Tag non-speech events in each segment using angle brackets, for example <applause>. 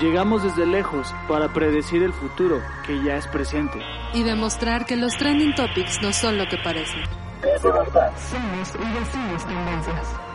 Llegamos desde lejos para predecir el futuro, que ya es presente. Y demostrar que los trending topics no son lo que parecen. Somos y decimos tendencias.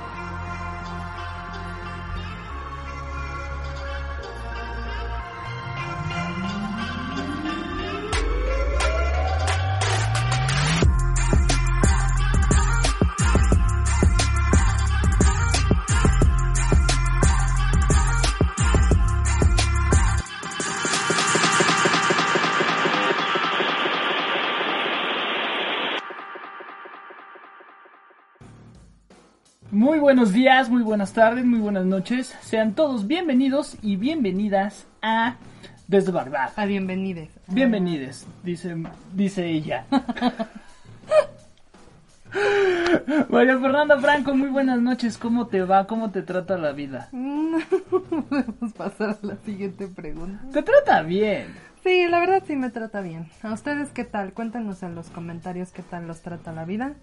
Buenos días, muy buenas tardes, muy buenas noches. Sean todos bienvenidos y bienvenidas a Desde Bagdad. A bienvenides. Bienvenides, dice, dice ella. <laughs> María Fernanda Franco, muy buenas noches. ¿Cómo te va? ¿Cómo te trata la vida? <laughs> Podemos pasar a la siguiente pregunta. Te trata bien. Sí, la verdad sí me trata bien. ¿A ustedes qué tal? Cuéntanos en los comentarios qué tal los trata la vida.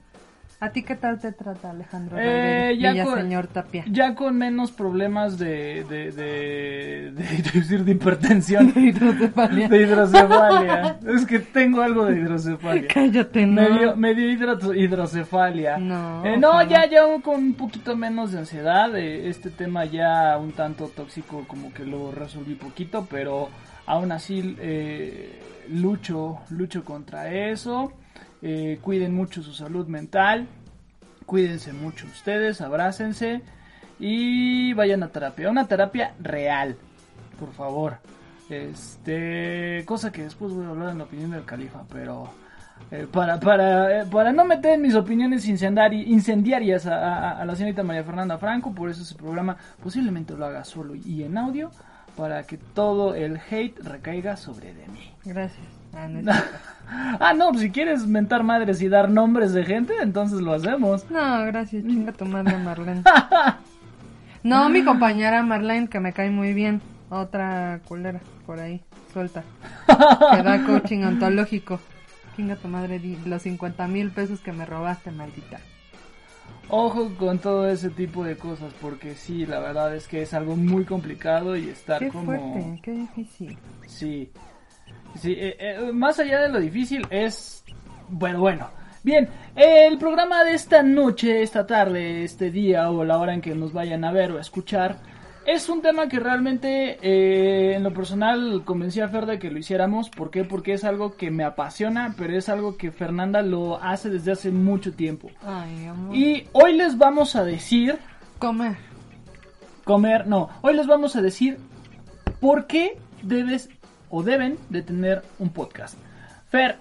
¿A ti qué tal te trata Alejandro? Eh, ya con- señor Tapia. Ya con menos problemas de, de, de, de, de hipertensión. <laughs> De hidrocefalia. De hidrocefalia. es que tengo algo de hidrocefalia. Cállate, no. Me dio, me dio hidro- hidrocefalia. No, Eh, no, ya, ya con un poquito menos de ansiedad. eh, este tema ya un tanto tóxico, como que lo resolví poquito, pero aún así eh, lucho, lucho contra eso. Eh, cuiden mucho su salud mental. Cuídense mucho ustedes, abrácense y vayan a terapia. Una terapia real, por favor. Este, cosa que después voy a hablar en la opinión del califa, pero eh, para, para, eh, para no meter mis opiniones incendiari- incendiarias a la señorita María Fernanda Franco, por eso ese programa posiblemente lo haga solo y en audio, para que todo el hate recaiga sobre de mí. Gracias. Ah, no, <laughs> ah, no, si quieres mentar madres y dar nombres de gente, entonces lo hacemos. No, gracias, chinga tu madre Marlene. <laughs> No, mi compañera Marlene, que me cae muy bien. Otra culera, por ahí, suelta. Que da coaching <laughs> ontológico. Chinga tu madre, los 50 mil pesos que me robaste, maldita. Ojo con todo ese tipo de cosas, porque sí, la verdad es que es algo muy complicado y estar Qué como... fuerte, qué difícil. Sí, sí eh, eh, más allá de lo difícil es... Bueno, bueno. Bien, el programa de esta noche, esta tarde, este día o la hora en que nos vayan a ver o a escuchar, es un tema que realmente eh, en lo personal convencí a Fer de que lo hiciéramos. ¿Por qué? Porque es algo que me apasiona, pero es algo que Fernanda lo hace desde hace mucho tiempo. Ay, amor. Y hoy les vamos a decir, Comer. comer, no, hoy les vamos a decir por qué debes o deben de tener un podcast. Fer,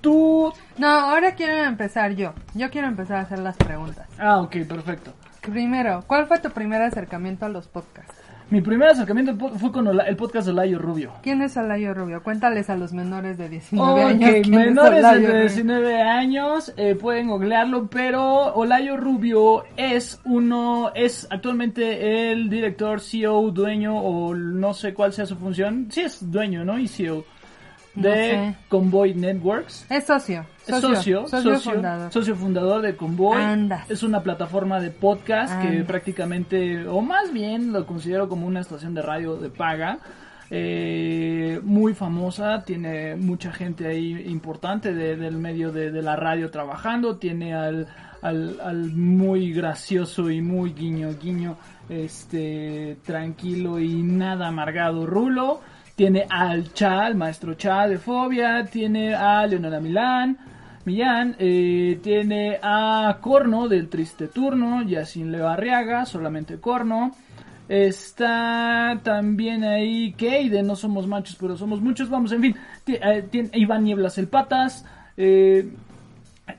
tú... No, ahora quiero empezar yo. Yo quiero empezar a hacer las preguntas. Ah, ok, perfecto. Primero, ¿cuál fue tu primer acercamiento a los podcasts? Mi primer acercamiento fue con Ola- el podcast de Olayo Rubio. ¿Quién es Olayo Rubio? Cuéntales a los menores de 19 Ok, años. menores de Rubio. 19 años eh, pueden googlearlo, pero Olayo Rubio es uno, es actualmente el director, CEO, dueño o no sé cuál sea su función. Sí es dueño, ¿no? Y CEO de No sé. Convoy Networks. Es socio. Es socio, socio, socio, fundador. socio fundador de Convoy. Andas. Es una plataforma de podcast que prácticamente, o más bien lo considero como una estación de radio de paga. eh, muy famosa, tiene mucha gente ahí importante de- del medio de, de la radio trabajando, tiene al, al, al muy gracioso y muy guiño guiño, este tranquilo y nada amargado Rulo, tiene al Cha, maestro Cha de Fobia, tiene a Leonora Milán, Millán, eh, tiene a Corno del Triste Turno, Yacine Levarriaga, solamente Corno. Está también ahí Kay de No Somos Machos, pero somos muchos. Vamos, en fin, eh, Iván Nieblas el Patas. eh,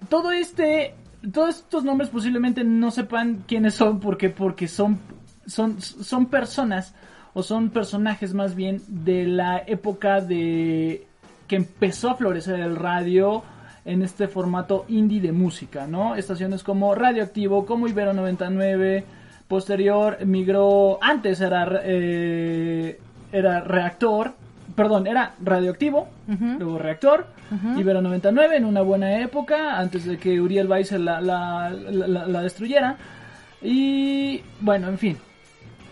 todo este, todos estos nombres posiblemente no sepan quiénes son, porque porque son son son personas o son personajes más bien de la época de que empezó a florecer el radio en este formato indie de música, ¿no? Estaciones como Radioactivo, como Ibero 99, posterior migró, antes era, eh, era Reactor, perdón, era Radioactivo, luego Reactor. Ibero 99 en una buena época, antes de que Uriel Weiser la, la- la destruyera. Y bueno, en fin.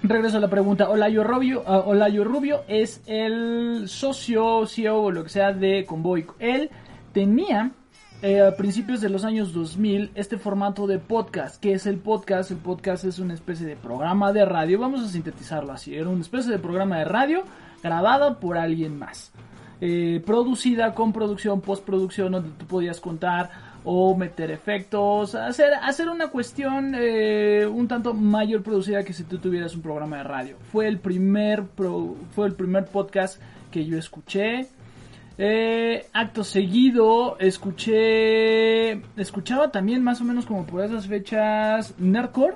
Regreso a la pregunta. Olayo Rubio, ah, Rubio es el socio, CEO o lo que sea de Convoy. Él tenía eh, a principios de los años 2000 este formato de podcast. ¿Qué es el podcast? El podcast es una especie de programa de radio. Vamos a sintetizarlo así. Era una especie de programa de radio grabada por alguien más. Eh, producida con producción, postproducción, donde tú podías contar o meter efectos, hacer, hacer una cuestión eh, un tanto mayor producida que si tú tuvieras un programa de radio. Fue el primer, pro- fue el primer podcast que yo escuché. Eh, acto seguido, escuché, escuchaba también más o menos como por esas fechas Nerdcore.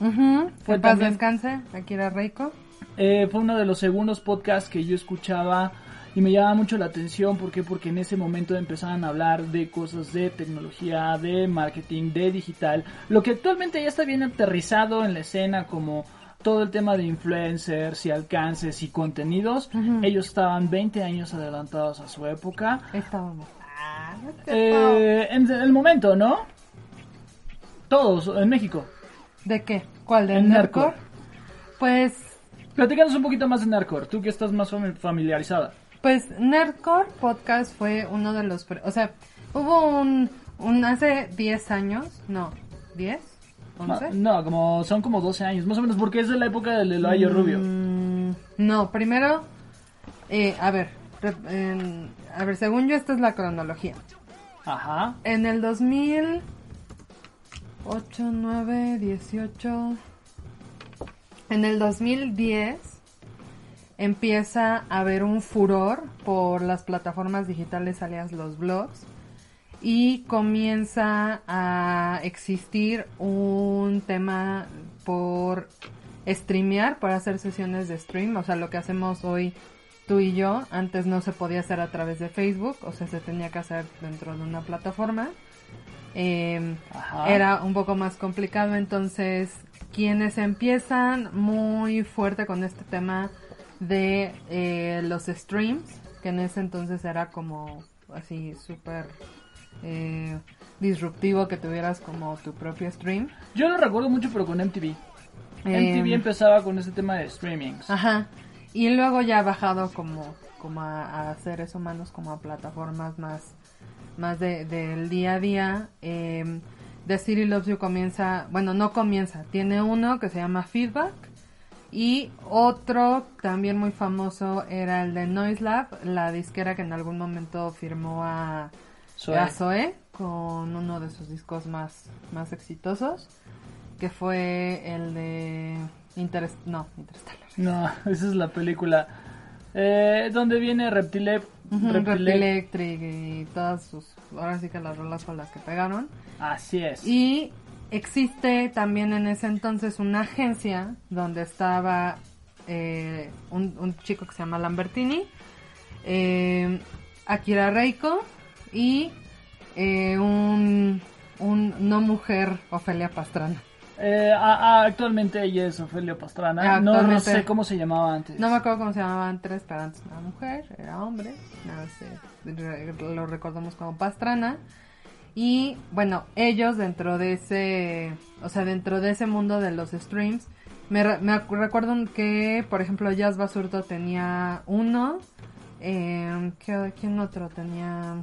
Ujú. Fue Que paz también- descanse, Akira Reiko. Eh, fue uno de los segundos podcasts que yo escuchaba y me llamaba mucho la atención. ¿Por qué? Porque en ese momento empezaban a hablar de cosas de tecnología, de marketing, de digital. Lo que actualmente ya está bien aterrizado en la escena como todo el tema de influencers y alcances y contenidos. Ellos estaban 20 años adelantados a su época. Estábamos. Ah, Eh, en el momento, ¿no? Todos en México. ¿De qué? ¿Cuál? ¿De Nerdcore? Pues, Platícanos un poquito más de Nerdcore, tú que estás más fami- familiarizada. Pues Nerdcore Podcast fue uno de los... O sea, hubo un, un... Hace 10 años, no, ¿10? Ma- ¿11? No, como son como 12 años, más o menos, porque es de la época del Rubio. Mm, no, primero, eh, a ver, re- en- a ver, según yo esta es la cronología. Ajá. En el 2008, 9, 18, en el 2010 empieza a haber un furor por las plataformas digitales alias los blogs y comienza a existir un tema por streamear, por hacer sesiones de stream, o sea, lo que hacemos hoy tú y yo, antes no se podía hacer a través de Facebook, o sea, se tenía que hacer dentro de una plataforma. Eh, Ajá. era un poco más complicado, entonces quienes empiezan muy fuerte con este tema de eh, los streams, que en ese entonces era como así súper eh, disruptivo que tuvieras como tu propio stream. Yo lo recuerdo mucho, pero con MTV. Eh, MTV empezaba con ese tema de streamings. Ajá. Y luego ya ha bajado como, como a, a seres humanos, como a plataformas más, más de, del día a día. Eh, The City Loves You comienza, bueno, no comienza, tiene uno que se llama Feedback. Y otro también muy famoso era el de Noise Lab, la disquera que en algún momento firmó a Zoe. a Zoe con uno de sus discos más, más exitosos, que fue el de Interest, no, Interstellar. No, esa es la película. Eh, donde viene Reptile. Ujú, Reptile- Red Electric y todas sus, ahora sí que las rolas con las que pegaron. Así es. Y existe también en ese entonces una agencia donde estaba eh, un, un chico que se llama Lambertini, eh, Akira Reiko y eh, un, un no mujer Ofelia Pastrana. Eh, a- a- actualmente ella es Ofelia Pastrana. No, no sé cómo se llamaba antes. No me acuerdo cómo se llamaba antes, pero antes no era mujer, era hombre. Nada, se- re- lo recordamos como Pastrana. Y bueno, ellos dentro de ese, o sea, dentro de ese mundo de los streams, me, me recuerdo que, por ejemplo, Jazz Basurto tenía uno. Eh, ¿qué- ¿Quién otro tenía?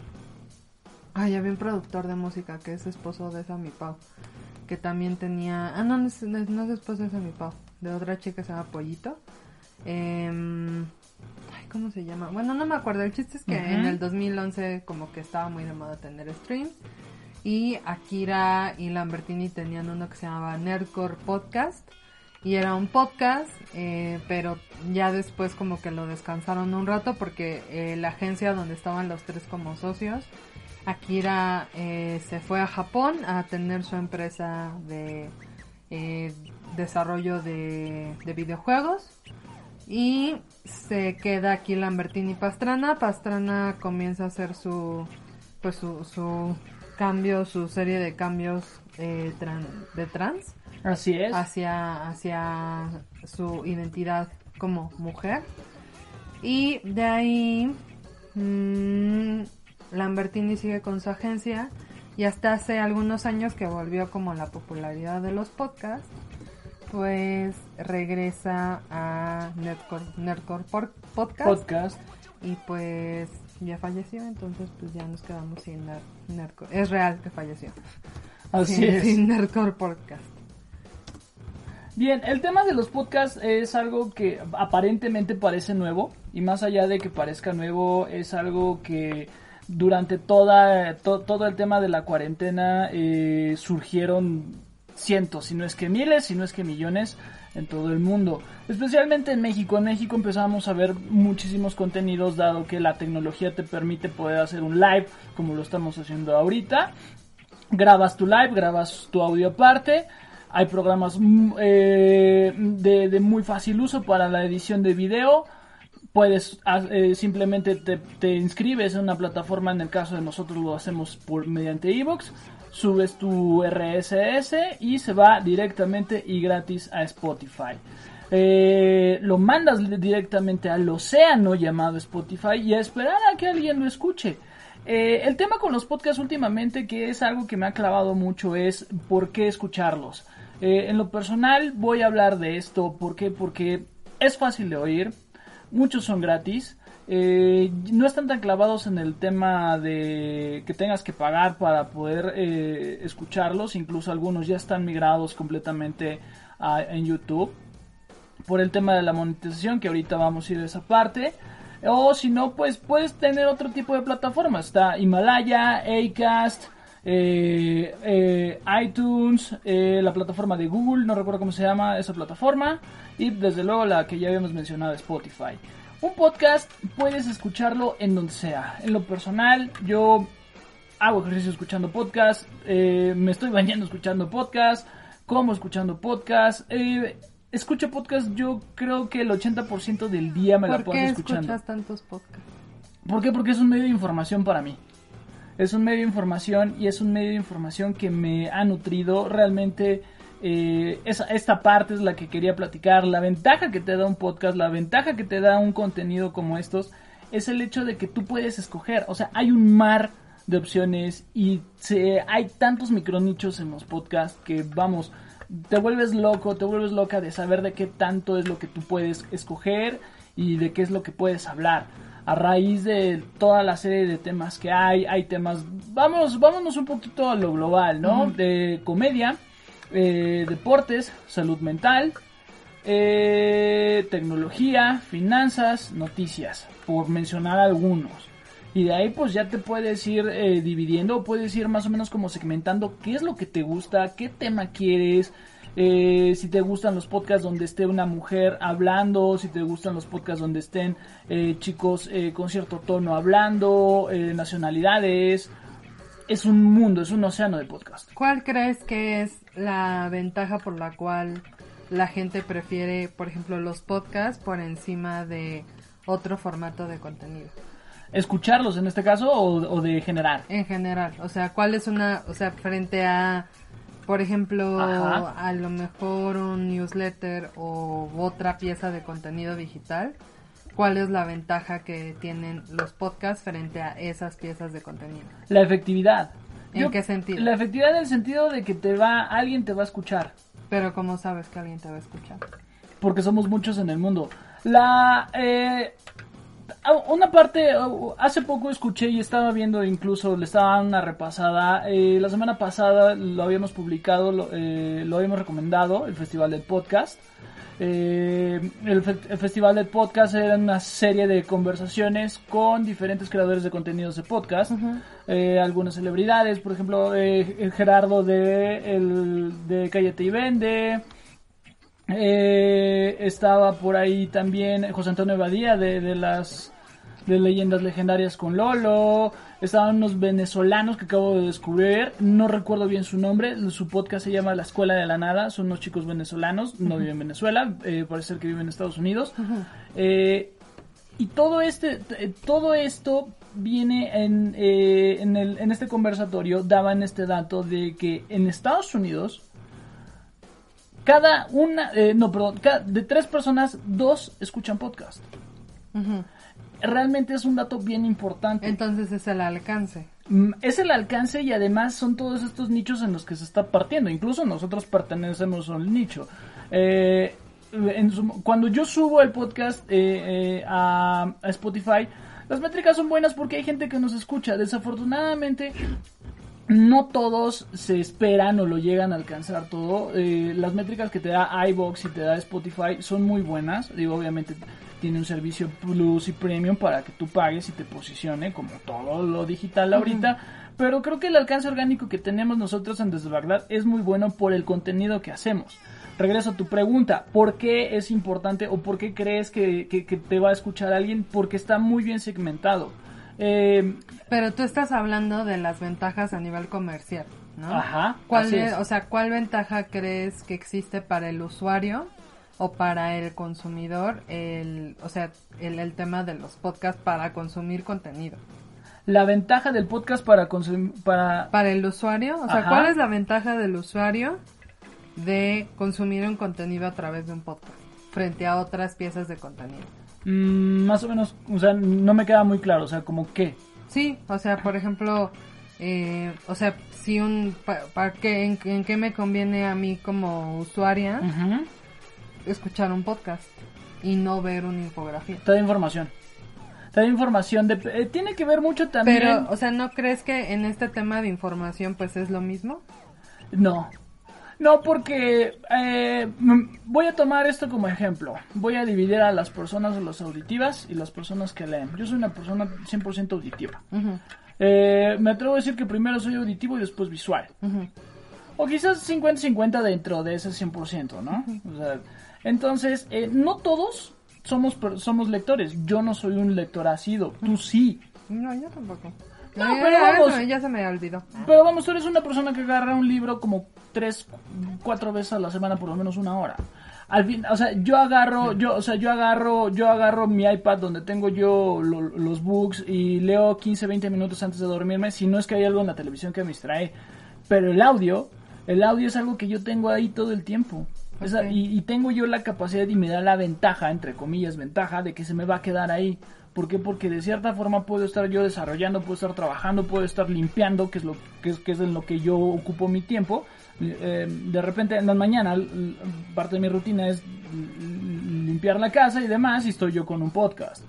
Ay, había un productor de música que es esposo de Sammy Pau. Que también tenía. Ah, no, no es, no es- esposo de Sammy Pau. De otra chica que se llama Pollito. Ay, ¿cómo se llama? Bueno, no me acuerdo. El chiste es que en el 2011 como que estaba muy de moda tener streams. Y Akira y Lambertini tenían uno que se llamaba Nerdcore Podcast. Y era un podcast, eh, pero ya después como que lo descansaron un rato porque eh, la agencia donde estaban los tres como socios, Akira eh, se fue a Japón a tener su empresa de eh, desarrollo de, de videojuegos y se queda aquí Lambertini Pastrana. Pastrana comienza a hacer su pues su, su cambio, su serie de cambios eh, tran- de trans Así es. hacia, hacia su identidad como mujer. Y de ahí, mm, Lambertini sigue con su agencia y hasta hace algunos años que volvió como la popularidad de los podcasts, pues regresa a Nerdcore, Nerdcore por- Podcast Podcast. y pues ya falleció, entonces pues ya nos quedamos sin Ner- Nerdcore. Es real que falleció. Así sin, es. sin Nerdcore Podcast. Bien, el tema de los podcasts es algo que aparentemente parece nuevo y más allá de que parezca nuevo es algo que durante toda to- todo el tema de la cuarentena eh, surgieron cientos, si no es que miles, si no es que millones en todo el mundo, especialmente en México. En México empezamos a ver muchísimos contenidos dado que la tecnología te permite poder hacer un live como lo estamos haciendo ahorita grabas tu live, grabas tu audio aparte. Hay programas mm, eh, de, muy fácil uso para la edición de video. Puedes eh, simplemente te, te inscribes en una plataforma, en el caso de nosotros lo hacemos por mediante Evox, subes tu RSS y se va directamente y gratis a Spotify. Eh, lo mandas directamente al océano llamado Spotify y a esperar a que alguien lo escuche. Eh, el tema con los podcasts últimamente, que es algo que me ha clavado mucho, es por qué escucharlos. Eh, en lo personal voy a hablar de esto, ¿por qué? Porque es fácil de oír, muchos son gratis, eh, no están tan clavados en el tema de que tengas que pagar para poder eh, escucharlos, incluso algunos ya están migrados completamente a- en YouTube por el tema de la monetización, que ahorita vamos a ir a esa parte. O si no, pues puedes tener otro tipo de plataformas. Está Himalaya, Acast, eh, iTunes, la plataforma de Google, no recuerdo cómo se llama esa plataforma. Y desde luego la que ya habíamos mencionado, Spotify. Un podcast puedes escucharlo en donde sea. En lo personal, yo hago ejercicio escuchando podcast, eh, me estoy bañando escuchando podcast, como escuchando podcast, eh, escucho podcast yo creo que el 80% del día me la ¿Por paso qué escuchando. escuchas tantos podcasts? ¿Por qué? Porque es un medio de información para mí. Es un medio de información y es un medio de información que me ha nutrido realmente. Eh, esa- esta parte es la que quería platicar. La ventaja que te da un podcast, la ventaja que te da un contenido como estos, es el hecho de que tú puedes escoger. O sea, hay un mar de opciones y se, hay tantos micronichos en los podcasts que vamos, te vuelves loco, te vuelves loca de saber de qué tanto es lo que tú puedes escoger y de qué es lo que puedes hablar. A raíz de toda la serie de temas que hay, hay temas, vamos, vámonos un poquito a lo global, ¿no? De comedia, eh, deportes, salud mental, eh, tecnología, finanzas, noticias, por mencionar algunos. Y de ahí pues ya te puedes ir eh, dividiendo, puedes ir más o menos como segmentando qué es lo que te gusta, qué tema quieres, si te gustan los podcasts donde esté una mujer hablando, si te gustan los podcasts donde estén chicos con cierto tono hablando, nacionalidades. Es un mundo, es un océano de podcast. ¿Cuál crees que es la ventaja por la cual la gente prefiere, por ejemplo, los podcasts por encima de otro formato de contenido? Escucharlos en este caso o, o de generar. En general, o sea, ¿cuál es una, o sea, frente a, por ejemplo, Ajá. a lo mejor un newsletter o otra pieza de contenido digital? ¿Cuál es la ventaja que tienen los podcasts frente a esas piezas de contenido? La efectividad. ¿En qué sentido? La efectividad en el sentido de que te va, alguien te va a escuchar. Pero ¿cómo sabes que alguien te va a escuchar? Porque somos muchos en el mundo. La, eh, una parte, uh, hace poco escuché y estaba viendo incluso, le estaba dando una repasada. eh, la semana pasada lo habíamos publicado, lo, eh, lo habíamos recomendado, el Festival del Podcast. Eh, el, fe- el Festival del Podcast era una serie de conversaciones con diferentes creadores de contenidos de podcast. Eh, algunas celebridades, por ejemplo, eh, Gerardo de, el, de Cállate y Vende. Eh, estaba por ahí también José Antonio Badía de, de las de leyendas legendarias con Lolo. Estaban unos venezolanos que acabo de descubrir. No recuerdo bien su nombre. Su podcast se llama La Escuela de la Nada. Son unos chicos venezolanos. No viven en Venezuela. Eh, parece ser que viven en Estados Unidos. Eh, y todo este t- todo esto viene en, eh, en, el, en este conversatorio daban este dato de que en Estados Unidos cada una eh, no perdón cada- de tres personas dos escuchan podcast. Realmente es un dato bien importante. Entonces es el alcance. Mm, es el alcance y además son todos estos nichos en los que se está partiendo. Incluso nosotros pertenecemos a un nicho. Eh, en su- cuando yo subo el podcast eh, eh, a, a Spotify, las métricas son buenas porque hay gente que nos escucha. Desafortunadamente, no todos se esperan o lo llegan a alcanzar todo. Eh, las métricas que te da iBox y te da Spotify son muy buenas. Digo, obviamente tiene un servicio plus y premium para que tú pagues y te posicione como todo lo digital ahorita. Pero creo que el alcance orgánico que tenemos nosotros en Desde Bagdad es muy bueno por el contenido que hacemos. Regreso a tu pregunta, ¿por qué es importante o por qué crees que, que- que te va a escuchar alguien? Porque está muy bien segmentado. Eh, Pero tú estás hablando de las ventajas a nivel comercial, ¿no? Ajá, ¿Cuál así es- es. O sea, ¿cuál ventaja crees que existe para el usuario o para el consumidor? El, o sea, el, el tema de los podcasts para consumir contenido. la ventaja del podcast para consumir, para Para el usuario, o sea, Ajá. ¿cuál es la ventaja del usuario de consumir un contenido a través de un podcast frente a otras piezas de contenido? Mm, más o menos, o sea, no me queda muy claro, o sea, como qué. Sí, o sea, por ejemplo, eh, o sea, si un, pa- pa- qué- en, en qué me conviene a mí como usuaria. Escuchar un podcast y no ver una infografía. Te da información. Te da información de... eh, tiene que ver mucho también... Pero, o sea, ¿no crees que en este tema de información pues es lo mismo? No. No, porque eh, voy a tomar esto como ejemplo. Voy a dividir a las personas las auditivas y las personas que leen. Yo soy una persona 100% auditiva. Eh, me atrevo a decir que primero soy auditivo y después visual. O quizás 50-50 dentro de ese 100%, ¿no? O sea, entonces, eh, no todos somos, somos lectores. Yo no soy un lector ácido. Tú sí. No, yo tampoco. No, pero vamos. ya se me olvidó. Pero vamos, tú eres una persona que agarra un libro como tres, cuatro veces a la semana, por lo menos una hora. Al fin, o sea, yo agarro, yo, o sea, yo agarro, yo agarro mi iPad donde tengo yo lo- los books y leo 15, 20 minutos antes de dormirme, si no es que hay algo en la televisión que me distrae. Pero el audio, el audio es algo que yo tengo ahí todo el tiempo. Y, y tengo yo la capacidad y me da la ventaja, entre comillas, ventaja de que se me va a quedar ahí. ¿Por qué? Porque de cierta forma puedo estar yo desarrollando, puedo estar trabajando, puedo estar limpiando, que es lo que es, que es en lo que yo ocupo mi tiempo. Eh, de repente en la mañana parte de mi rutina es limpiar la casa y demás y estoy yo con un podcast.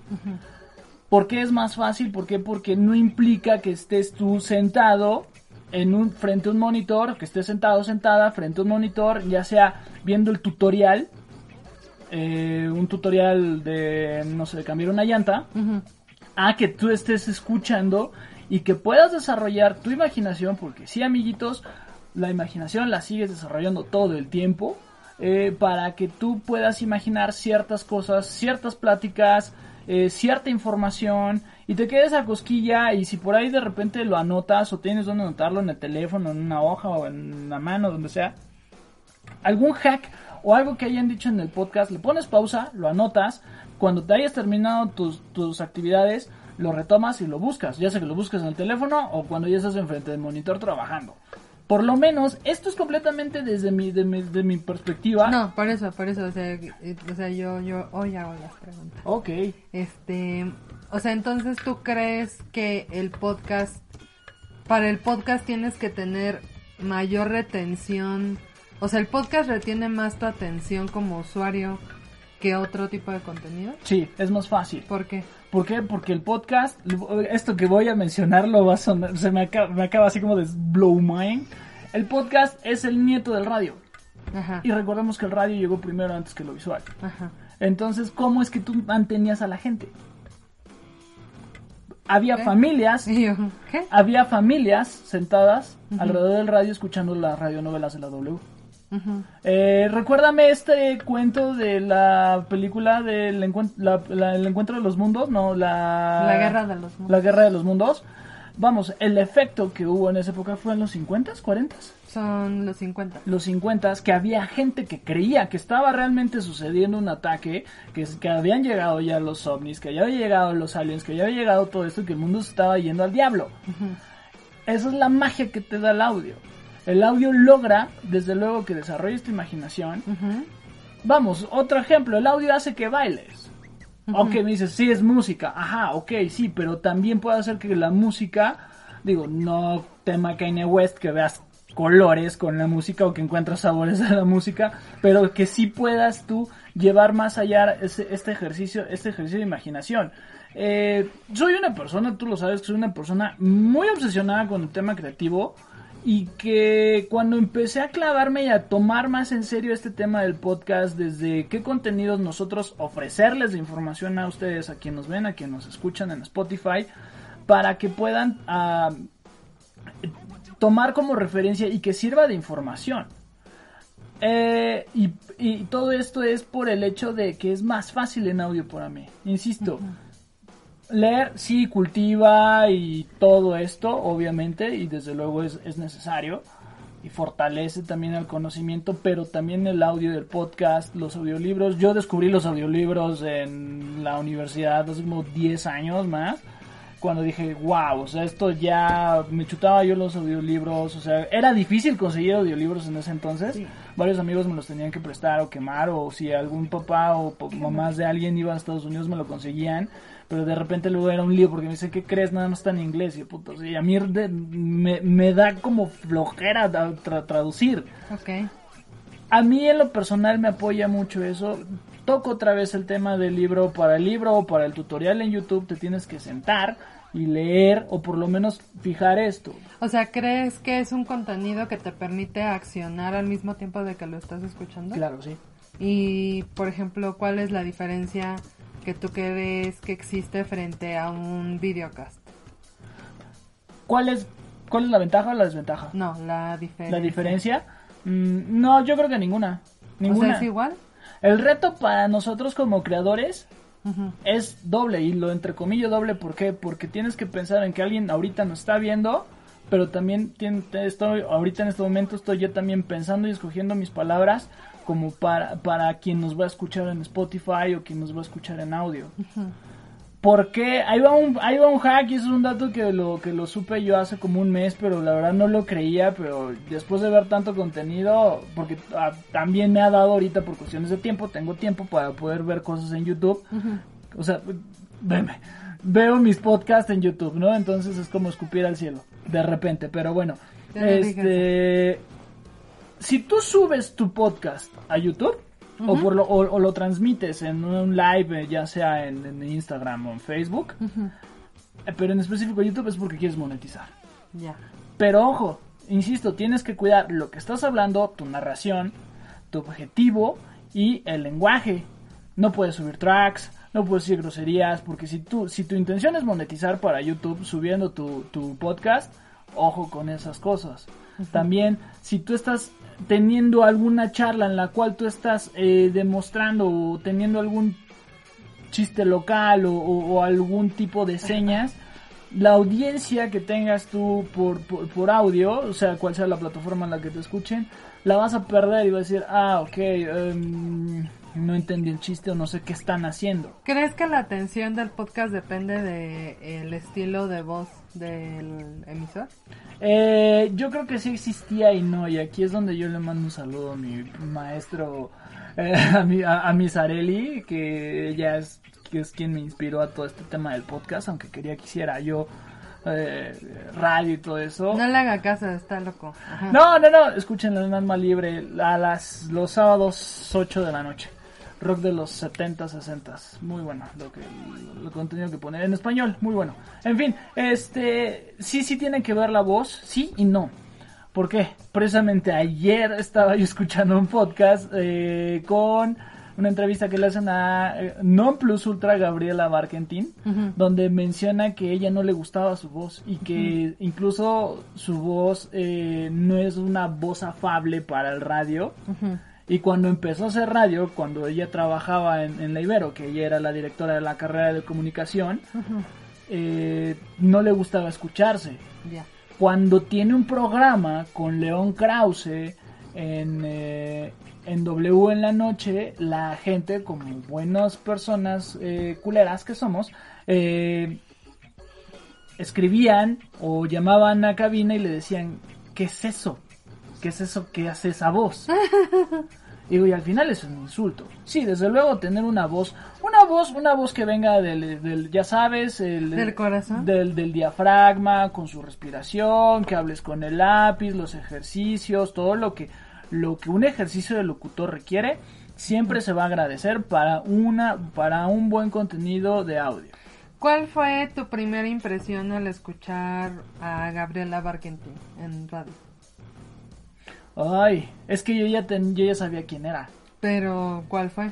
¿Por qué es más fácil? ¿Por qué? Porque no implica que estés tú sentado en un frente a un monitor, que estés sentado o sentada frente a un monitor, ya sea viendo el tutorial, eh, un tutorial de, no sé, de cambiar una llanta, Ujú. a que tú estés escuchando y que puedas desarrollar tu imaginación, porque sí, amiguitos, la imaginación la sigues desarrollando todo el tiempo, eh, para que tú puedas imaginar ciertas cosas, ciertas pláticas, eh, cierta información y te quedes a cosquilla y si por ahí de repente lo anotas o tienes donde anotarlo en el teléfono, en una hoja o en una mano, donde sea, algún hack o algo que hayan dicho en el podcast, le pones pausa, lo anotas, cuando te hayas terminado tus, tus actividades, lo retomas y lo buscas, ya sea que lo busques en el teléfono o cuando ya estás enfrente del monitor trabajando. Por lo menos, esto es completamente desde mi, de mi, de mi perspectiva. No, por eso, por eso, o sea, eh, o sea, yo, yo hoy hago las preguntas. Ok. Este, o sea, entonces tú crees que el podcast, para el podcast tienes que tener mayor retención, o sea, el podcast retiene más tu atención como usuario que otro tipo de contenido. Sí, es más fácil. ¿Por qué? ¿Por qué? Porque el podcast, esto que voy a mencionar lo va a sonar, se me acaba, me acaba así como de blow mind. El podcast es el nieto del radio. Ajá, Y recordemos que el radio llegó primero antes que lo visual. ajá. Entonces, ¿cómo es que tú mantenías a la gente? Había familias, <laughs> ¿qué? había familias sentadas alrededor del radio escuchando las radionovelas de la W. Eh, recuérdame este cuento de la película del encuent- la- la- el encuentro de los mundos, no, la... La guerra de los mundos. La guerra de los mundos. Vamos, el efecto que hubo en esa época fue en los 50s, 40s. Son los 50. los 50 que había gente que creía que estaba realmente sucediendo un ataque, que, que habían llegado ya los ovnis, que ya habían llegado los aliens, que ya había llegado todo esto y que el mundo se estaba yendo al diablo. Ujú. Esa es la magia que te da el audio. El audio logra, desde luego, que desarrolles tu imaginación. Vamos, otro ejemplo, el audio hace que bailes. Ok, me dices, sí, es música. Ajá, ok, sí, pero también puede hacer que la música, digo, no tema Kanye West, que veas colores con la música o que encuentras sabores a la música, pero que sí puedas tú llevar más allá ese- este ejercicio, este ejercicio de imaginación. Eh, soy una persona, tú lo sabes, que soy una persona muy obsesionada con el tema creativo y que cuando empecé a clavarme y a tomar más en serio este tema del podcast, desde qué contenidos nosotros ofrecerles de información a ustedes, a quienes nos ven, a quienes nos escuchan en Spotify, para que puedan ah, tomar como referencia y que sirva de información. Eh, y todo esto es por el hecho de que es más fácil en audio para mí. Insisto, leer sí cultiva y todo esto, obviamente, y desde luego es, es necesario. Y fortalece también el conocimiento, pero también el audio del podcast, los audiolibros. Yo descubrí los audiolibros en la universidad hace como 10 años más cuando dije, wow, o sea, esto ya me chutaba yo los audiolibros, o sea, era difícil conseguir audiolibros en ese entonces. Varios amigos me los tenían que prestar o quemar, o si algún papá o mamás de alguien iba a Estados Unidos me lo conseguían, pero de repente luego era un lío porque me dice, ¿qué crees? Nada más está en inglés, y puto, sí, a mí de- me, me da como flojera tra- traducir. Ok. A mí en lo personal me apoya mucho eso. Toco otra vez el tema del libro para el libro o para el tutorial en YouTube. Te tienes que sentar y leer o por lo menos fijar esto. O sea, ¿crees que es un contenido que te permite accionar al mismo tiempo de que lo estás escuchando? Claro, sí. Y, por ejemplo, ¿cuál es la diferencia que tú crees que existe frente a un videocast? ¿Cuál es, cuál es la ventaja o la desventaja? No, la diferencia. ¿La diferencia? Mm, no, yo creo que ninguna. O Ninguna. sea, es igual. El reto para nosotros como creadores es doble y lo entrecomillo doble ¿por qué? porque tienes que pensar en que alguien ahorita nos está viendo pero también tien- te- estoy ahorita en este momento estoy yo también pensando y escogiendo mis palabras como para para quien nos va a escuchar en Spotify o quien nos va a escuchar en audio. Porque ahí va un ahí va un hack y eso es un dato que lo que lo supe yo hace como un mes pero la verdad no lo creía pero después de ver tanto contenido porque ah, también me ha dado ahorita por cuestiones de tiempo tengo tiempo para poder ver cosas en YouTube. O sea veme veo mis podcasts en YouTube no entonces es como escupir al cielo de repente pero bueno este si tú subes tu podcast a YouTube o, por lo, o, o lo transmites en un live, eh, ya sea en, en Instagram o en Facebook, eh, pero en específico YouTube es porque quieres monetizar. Ya. Pero ojo, insisto, tienes que cuidar lo que estás hablando, tu narración, tu objetivo y el lenguaje. No puedes subir tracks, no puedes decir groserías, porque si tú, si tu intención es monetizar para YouTube subiendo tu, tu podcast, ojo con esas cosas. También, si tú estás teniendo alguna charla en la cual tú estás eh, demostrando o teniendo algún chiste local o, o- o algún tipo de señas, la audiencia que tengas tú por, por, por audio, o sea, cual sea la plataforma en la que te escuchen, la vas a perder y va a decir, ah, ok, em, no entendí el chiste o no sé qué están haciendo. ¿Crees que la atención del podcast depende del el estilo de voz del emisor? Eh, yo creo que sí existía y no, y aquí es donde yo le mando un saludo a mi maestro, eh, <laughs> a, mi, a, a Miss Areli, que ella es, que es quien me inspiró a todo este tema del podcast, aunque quería que hiciera yo eh, radio y todo eso. No le haga caso, está loco. Ajá. No, no, no, escuchen el alma libre a las, los sábados 8 de la noche. Rock de los 70, 60. Muy bueno lo que el contenido que pone en español, muy bueno. En fin, este sí sí tiene que ver la voz, sí y no. ¿Por qué? Precisamente ayer estaba yo escuchando un podcast eh, con una entrevista que le hacen a eh, Non Plus Ultra Gabriela Barkentin, donde menciona que ella no le gustaba su voz y que incluso su voz eh, no es una voz afable para el radio. Ujú. Y cuando empezó a hacer radio, cuando ella trabajaba en, en la Ibero, que ella era la directora de la carrera de comunicación, eh, no le gustaba escucharse. Cuando tiene un programa con León Krause en, eh, en W en la noche, la gente, como buenas personas eh, culeras que somos, eh, escribían o llamaban a cabina y le decían, ¿qué es eso? ¿Qué es eso que hace esa voz? <laughs> Digo, y al final es un insulto. Sí, desde luego tener una voz, una voz, una voz que venga del, del ya sabes, el, Del corazón. del, del diafragma, con su respiración, que hables con el lápiz, los ejercicios, todo lo que, lo que un ejercicio de locutor requiere, siempre se va a agradecer para una, para un buen contenido de audio. ¿Cuál fue tu primera impresión al escuchar a Gabriela Barkentin en radio? Ay, es que yo ya, ten- yo ya sabía quién era. Pero, ¿cuál fue?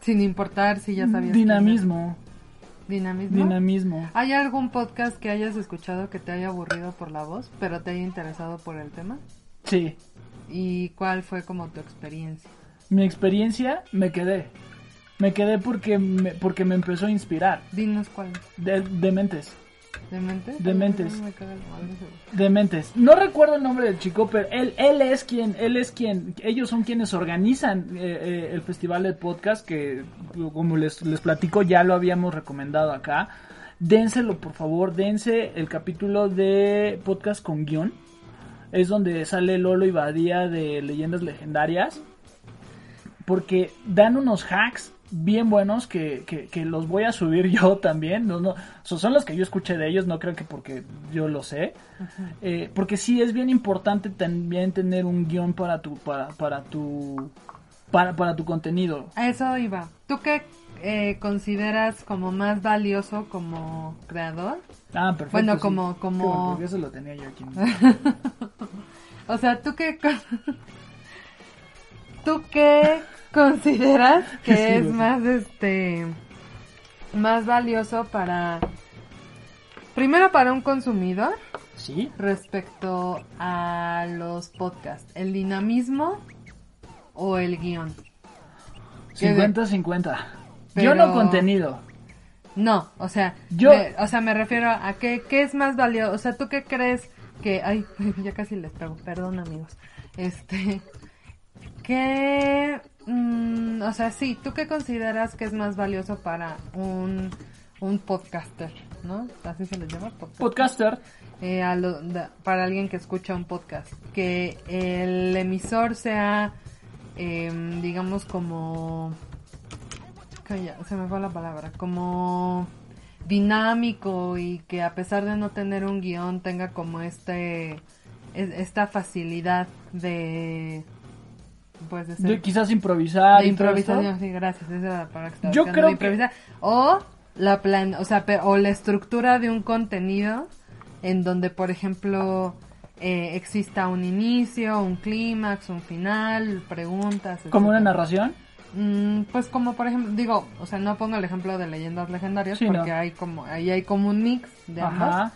Sin importar si ya sabías. quién Dinamismo, era. Dinamismo. dinamismo. ¿Hay algún podcast que hayas escuchado que te haya aburrido por la voz, pero te haya interesado por el tema? Sí, ¿Y cuál fue como tu experiencia? mi experiencia me quedé. Me quedé porque me, porque me empezó a inspirar. Dinos cuál. De, dementes, ¿Dementes? Dementes. No recuerdo el nombre del chico, pero él, él es quien, él es quien, ellos son quienes organizan eh, eh, el festival de podcast que, como les, les platico, ya lo habíamos recomendado acá. Dénselo, por favor, dense el capítulo de podcast con guion. Es donde sale Lolo y Badía de Leyendas Legendarias. Porque dan unos hacks bien buenos que, que, que los voy a subir <laughs> yo también. No, no, so- son los que yo escuché de ellos, no creo que porque yo lo sé. Eh, porque sí es bien importante también tener un guion para tu, para, para tu, para, para tu contenido. A eso iba. ¿Tú qué eh, consideras como más valioso como creador? Ah, perfecto. Bueno, sí. como- como- bueno, eso lo tenía yo aquí. <laughs> O sea, ¿tú qué, <laughs> ¿tú qué consideras <laughs> que Sí, es más, este, más valioso para, primero para un consumidor ¿Sí? respecto a los podcasts? ¿El dinamismo o el guion? ¿Qué de- 50-50. Pero- Yo no contenido. No, o sea, Yo- me, o sea, me refiero a qué, qué es más valioso, o sea, ¿tú qué crees que, ay, <laughs> ya casi les pego, perdón amigos, este, <laughs> qué, mm, o sea, sí, ¿tú qué consideras que es más valioso para un, un podcaster, ¿no? Así se les llama, podcaster. Podcaster. Eh, a lo- da- para alguien que escucha un podcast, que el emisor sea, em, digamos, como... Calla, se me fue la palabra, como dinámico y que a pesar de no tener un guion tenga como este es- esta facilidad de pues de, ser- De quizás improvisar. de y todo esto. improvisación, sí, gracias, esa era la palabra que estaba Yo creo improvisar. o la plan, o sea, o la estructura de un contenido en donde, por ejemplo, eh, exista un inicio, un clímax, un final, preguntas, Como una narración. Mm, pues como por ejemplo, digo, o sea, no pongo el ejemplo de leyendas legendarias Sí, porque no. hay como ahí hay como un mix de ambas. Ajá.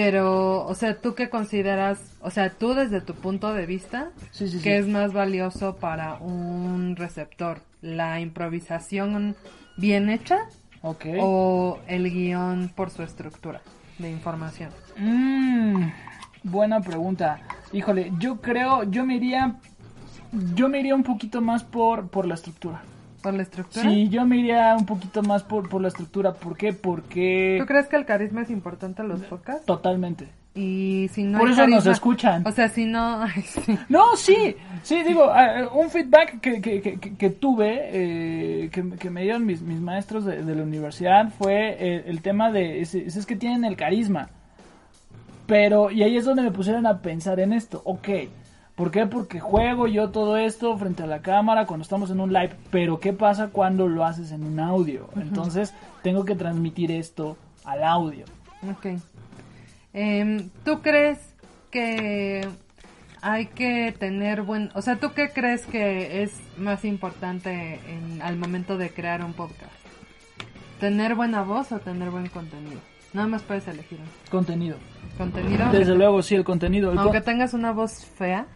Pero, o sea, ¿tú qué consideras, o sea, tú desde tu punto de vista, Sí, sí, sí. qué es más valioso para un receptor? ¿La improvisación bien hecha Ok. o el guion por su estructura de información? Mm, buena pregunta. Híjole, yo creo, yo me iría, yo me iría un poquito más por, por la estructura. ¿Por la estructura? Sí, yo me iría un poquito más por, por la estructura. ¿Por qué? Porque ¿Tú crees que el carisma es importante en los podcasts? totalmente. Y si no Por eso nos carisma- escuchan. O sea, si no... <laughs> ay, sí. No, sí, sí, digo, eh, un feedback que, que, que, que- tuve, eh, que, que me dieron mis, mis maestros de, de la universidad fue eh, el tema de, es, es que tienen el carisma. Pero, y ahí es donde me pusieron a pensar en esto, ok, ¿por qué? Porque juego yo todo esto frente a la cámara cuando estamos en un live, pero ¿qué pasa cuando lo haces en un audio? Entonces, tengo que transmitir esto al audio. Ok. Em, ¿Tú crees que hay que tener buen... O sea, ¿tú qué crees que es más importante en, al momento de crear un podcast? ¿Tener buena voz o tener buen contenido? Nada más puedes elegir. Contenido. contenido. Desde luego, sí, el contenido. el Aunque tengas una voz fea,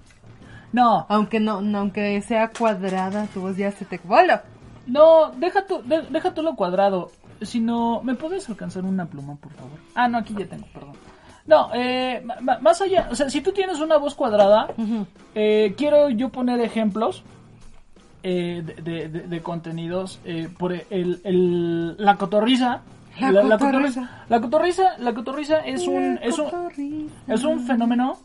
No, aunque no, no- aunque sea cuadrada, tu voz ya se te... ¡Hola! No, deja tú, de- deja tú lo cuadrado. Sino, ¿me puedes alcanzar una pluma, por favor? Ah, no, aquí ya tengo, perdón. No, eh, más allá, o sea, si tú tienes una voz cuadrada, eh, quiero yo poner ejemplos eh, de, de- de- contenidos. eh, por el, el- la cotorriza. La cotorriza. La cotorriza, la cotorriza es un, es un, es un fenómeno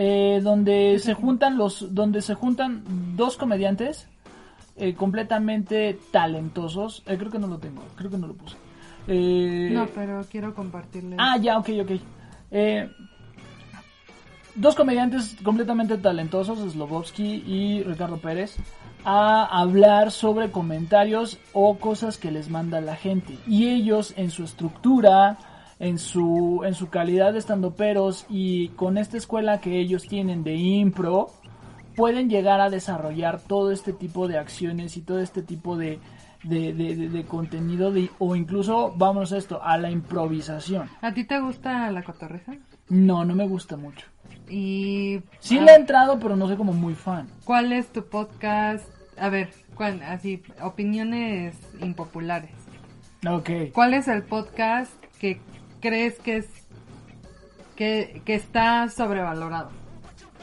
eh, donde se juntan los, donde se juntan dos comediantes eh, completamente talentosos. Eh, creo que no lo tengo, creo que no lo puse. Eh, No, pero quiero compartirle. Ah, ya, ok, ok. Dos comediantes completamente talentosos, Slobovsky y Ricardo Pérez, a hablar sobre comentarios o cosas que les manda la gente. Y ellos en su estructura, en su, en su calidad de estandoperos y con esta escuela que ellos tienen de impro, pueden llegar a desarrollar todo este tipo de acciones y todo este tipo de, de, de- de- de contenido de, o incluso, vámonos a esto, a la improvisación. ¿A ti te gusta la cotorreza? No, no me gusta mucho. Y... Sí ah, le he entrado, pero no soy como muy fan. ¿Cuál es tu podcast? A ver, ¿cuál- así, opiniones impopulares. Ok. ¿Cuál es el podcast que crees que es que, que está sobrevalorado?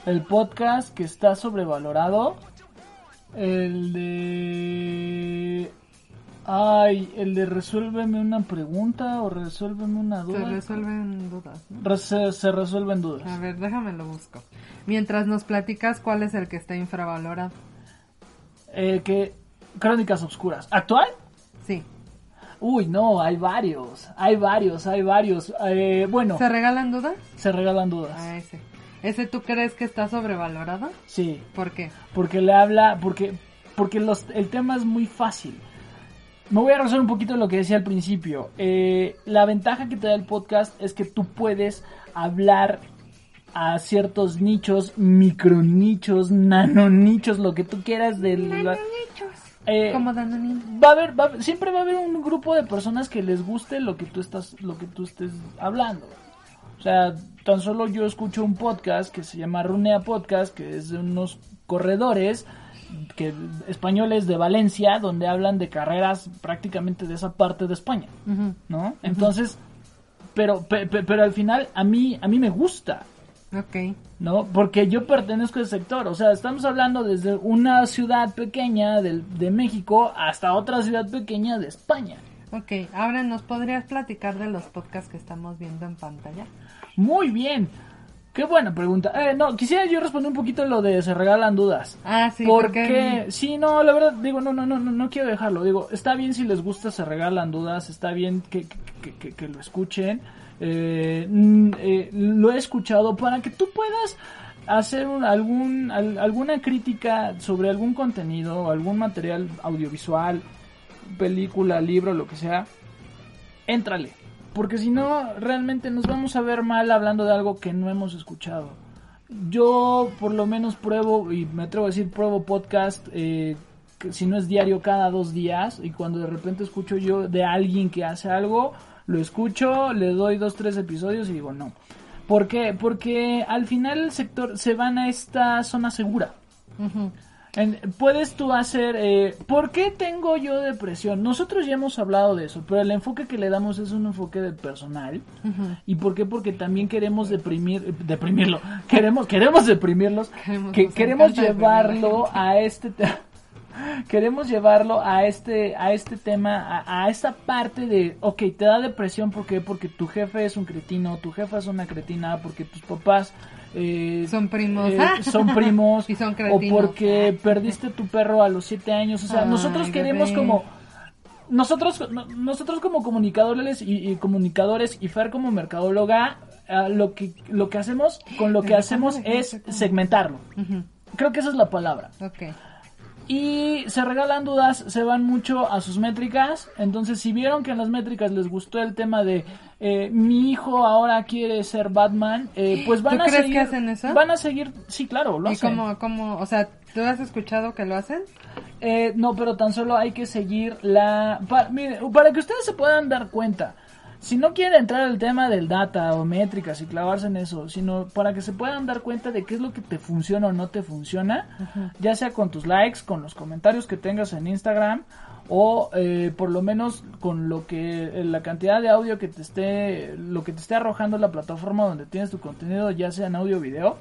El podcast que está sobrevalorado. El de... Ay, el de resuélveme una pregunta o resuélveme una Se duda. resuelven dudas. se, se resuelven A dudas. ver, déjame lo busco. Mientras nos platicas cuál es el que está infravalorado. Eh, que... Crónicas Obscuras. ¿Actual? Sí. Uy, no, hay varios. Hay varios, hay varios. Eh, bueno, ¿Se regalan dudas? se regalan dudas. Ah, ese. ¿Ese tú crees que está sobrevalorado? Sí. ¿Por qué? porque le habla, porque, porque los, el tema es muy fácil. Me voy a rezar un poquito lo que decía al principio. Eh, la ventaja que te da el podcast es que tú puedes hablar a ciertos nichos, micronichos, nanonichos, lo que tú quieras de la- eh, Como va a haber, va a haber- siempre va a haber un grupo de personas que les guste lo que tú estás, lo que tú estés hablando. O sea, tan solo yo escucho un podcast que se llama Runea Podcast, que es de unos corredores que españoles de Valencia, donde hablan de carreras prácticamente de esa parte de España. ¿no? Entonces, pero, pe- pe- pero al final a mí, a mí me gusta. Ok. ¿no? Porque yo pertenezco al sector, o sea, estamos hablando desde una ciudad pequeña del- de, México hasta otra ciudad pequeña de España. Ok, ahora nos podrías platicar de los podcasts que estamos viendo en pantalla. Muy bien. Qué buena pregunta. Eh, no, quisiera yo responder un poquito lo de se regalan dudas. Ah, sí, porque sí, no, la verdad digo, no, no, no, no, no quiero dejarlo. Digo, está bien si les gusta se regalan dudas, está bien que, que, que- que lo escuchen. Eh, mm, eh, lo he escuchado para que tú puedas hacer algún al- alguna crítica sobre algún contenido, algún material audiovisual, película, libro, lo que sea. Éntrale, porque si no realmente nos vamos a ver mal hablando de algo que no hemos escuchado. Yo por lo menos pruebo, y me atrevo a decir, pruebo podcast, eh, si no es diario, cada dos días, y cuando de repente escucho yo de alguien que hace algo, lo escucho, le doy dos, tres episodios y digo no. ¿Por qué? Porque al final el sector se van a esta zona segura. En- puedes tú hacer... Eh, ¿Por qué tengo yo depresión? Nosotros ya hemos hablado de eso, pero el enfoque que le damos es un enfoque de personal. ¿Y por qué? Porque también queremos deprimir, eh, deprimirlo. <laughs> Queremos, queremos deprimirlos. Queremos- que, queremos llevarlo a este te- queremos llevarlo a este a este tema a, a esta parte de ok te da depresión ¿por qué? porque tu jefe es un cretino tu jefa es una cretina porque tus papás eh, Son primos. eh, son primos <laughs> Y son o porque perdiste tu perro a los siete años o sea Ay, nosotros queremos bebé. como nosotros no- nosotros como comunicadores y, y comunicadores y Fer como mercadóloga ah, lo que lo que hacemos con lo que hacemos ¿cómo es segmentarlo creo que esa es la palabra Ok. Y se regalan dudas, se van mucho a sus métricas. Entonces, si vieron que en las métricas les gustó el tema de eh, mi hijo ahora quiere ser Batman, eh, pues van ¿Tú a crees seguir. que hacen eso? Van a seguir, sí, claro, lo ¿Y hacen. cómo, cómo, o sea, tú has escuchado que lo hacen? Eh, no, pero tan solo hay que seguir la. pa- mire, para que ustedes se puedan dar cuenta. Si no quieren entrar al tema del data o métricas y clavarse en eso, sino para que se puedan dar cuenta de qué es lo que te funciona o no te funciona, ya sea con tus likes, con los comentarios que tengas en Instagram o eh, por lo menos con lo que eh, la cantidad de audio que te esté lo que te esté arrojando la plataforma donde tienes tu contenido, ya sea en audio o video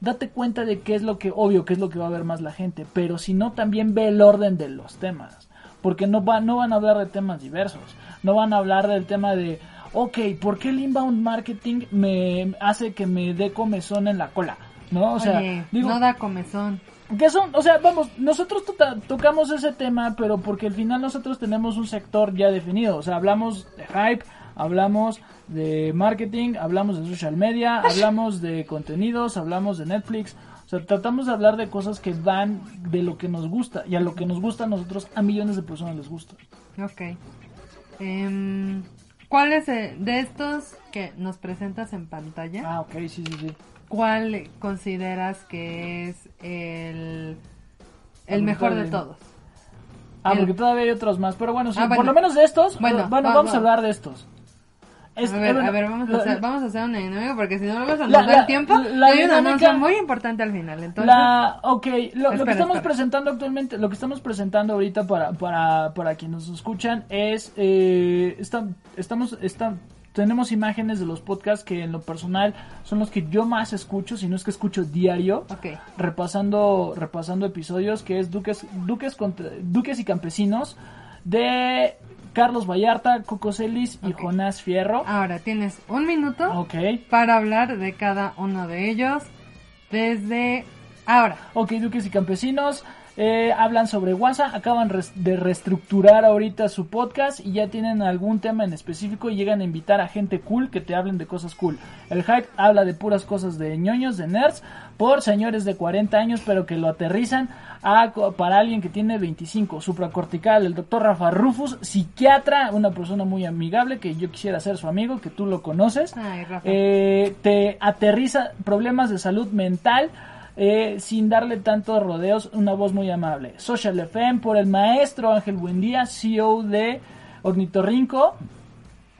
date cuenta de qué es lo que, obvio, qué es lo que va a ver más la gente, pero si no, también ve el orden de los temas, porque no, va, no van a hablar de temas diversos, no van a hablar del tema de, ok, ¿por qué el inbound marketing me hace que me dé comezón en la cola? ¿no? O sea, digo, no da comezón. que son, o sea, vamos, nosotros to- tocamos ese tema, pero porque al final nosotros tenemos un sector ya definido, o sea, hablamos de hype, hablamos de marketing, hablamos de social media, <laughs> hablamos de contenidos, hablamos de Netflix, o sea, tratamos de hablar de cosas que van de lo que nos gusta, y a lo que nos gusta a nosotros, a millones de personas les gusta. Ok. Em, ¿Cuál es eh, de estos que nos presentas en pantalla? Ah, ok, sí, sí, sí. ¿Cuál consideras que es el, el mejor de todos? Ah, El- porque todavía hay otros más, pero bueno, sí, Ah, bueno. por lo menos de estos, Bueno, bueno, va, vamos va. a hablar de estos. Es- a ver, a ver, vamos a, la- hacer, vamos a hacer una dinámica porque si no luego se nos da el tiempo. la hay un anuncio dinámica- muy importante al final. Entonces, La, ok, lo, lo que estamos espera. presentando actualmente, lo que estamos presentando ahorita para, para, para quienes nos escuchan es, eh, está- estamos, está- tenemos imágenes de los podcasts que en lo personal son los que yo más escucho, si no es que escucho diario, repasando, repasando episodios, que es Duques, Duques, contra- Duques y Campesinos, de Carlos Vallarta, Coco Celis y. Jonás Fierro. Ahora tienes un minuto para hablar de cada uno de ellos desde ahora. Ok, Duques y Campesinos eh, hablan sobre WhatsApp, acaban de reestructurar ahorita su podcast y ya tienen algún tema en específico y llegan a invitar a gente cool que te hablen de cosas cool. El hype habla de puras cosas de ñoños, de nerds, por señores de 40 años, pero que lo aterrizan a, para alguien que tiene 25. Supracortical, el doctor Rafa Rufus, psiquiatra, una persona muy amigable que yo quisiera ser su amigo, que tú lo conoces. Ay, Rafa. Eh, te aterriza problemas de salud mental eh, sin darle tantos rodeos, una voz muy amable. Social FM por el maestro Ángel Buendía, CEO de Ornitorrinco.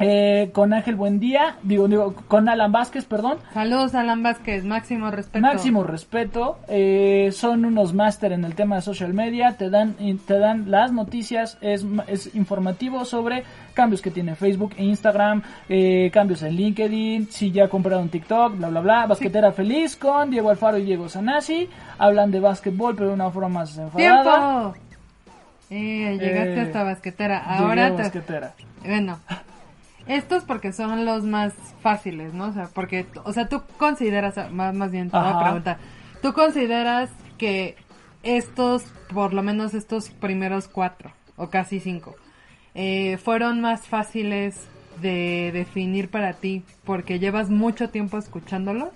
Eh, con Ángel Buendía, digo, digo, con Alan Vázquez, perdón. Saludos, Alan Vázquez. Máximo respeto. Máximo respeto, eh, son unos máster en el tema de social media, te dan, te dan las noticias, es, es informativo sobre cambios que tiene Facebook e Instagram, eh, cambios en LinkedIn, si ya compraron TikTok, bla bla bla, basquetera feliz con Diego Alfaro y Diego Sanasi, hablan de básquetbol pero de una forma más enfadada. ¡Tiempo! Eh, llegaste Eh, hasta basquetera. Ahora te... basquetera. Bueno, estos porque son los más fáciles, ¿no? O sea, porque, o sea, tú consideras, más, más bien te voy a preguntar, ¿tú consideras que estos, por lo menos estos primeros cuatro, o casi cinco, eh, fueron más fáciles de definir para ti porque llevas mucho tiempo escuchándolos?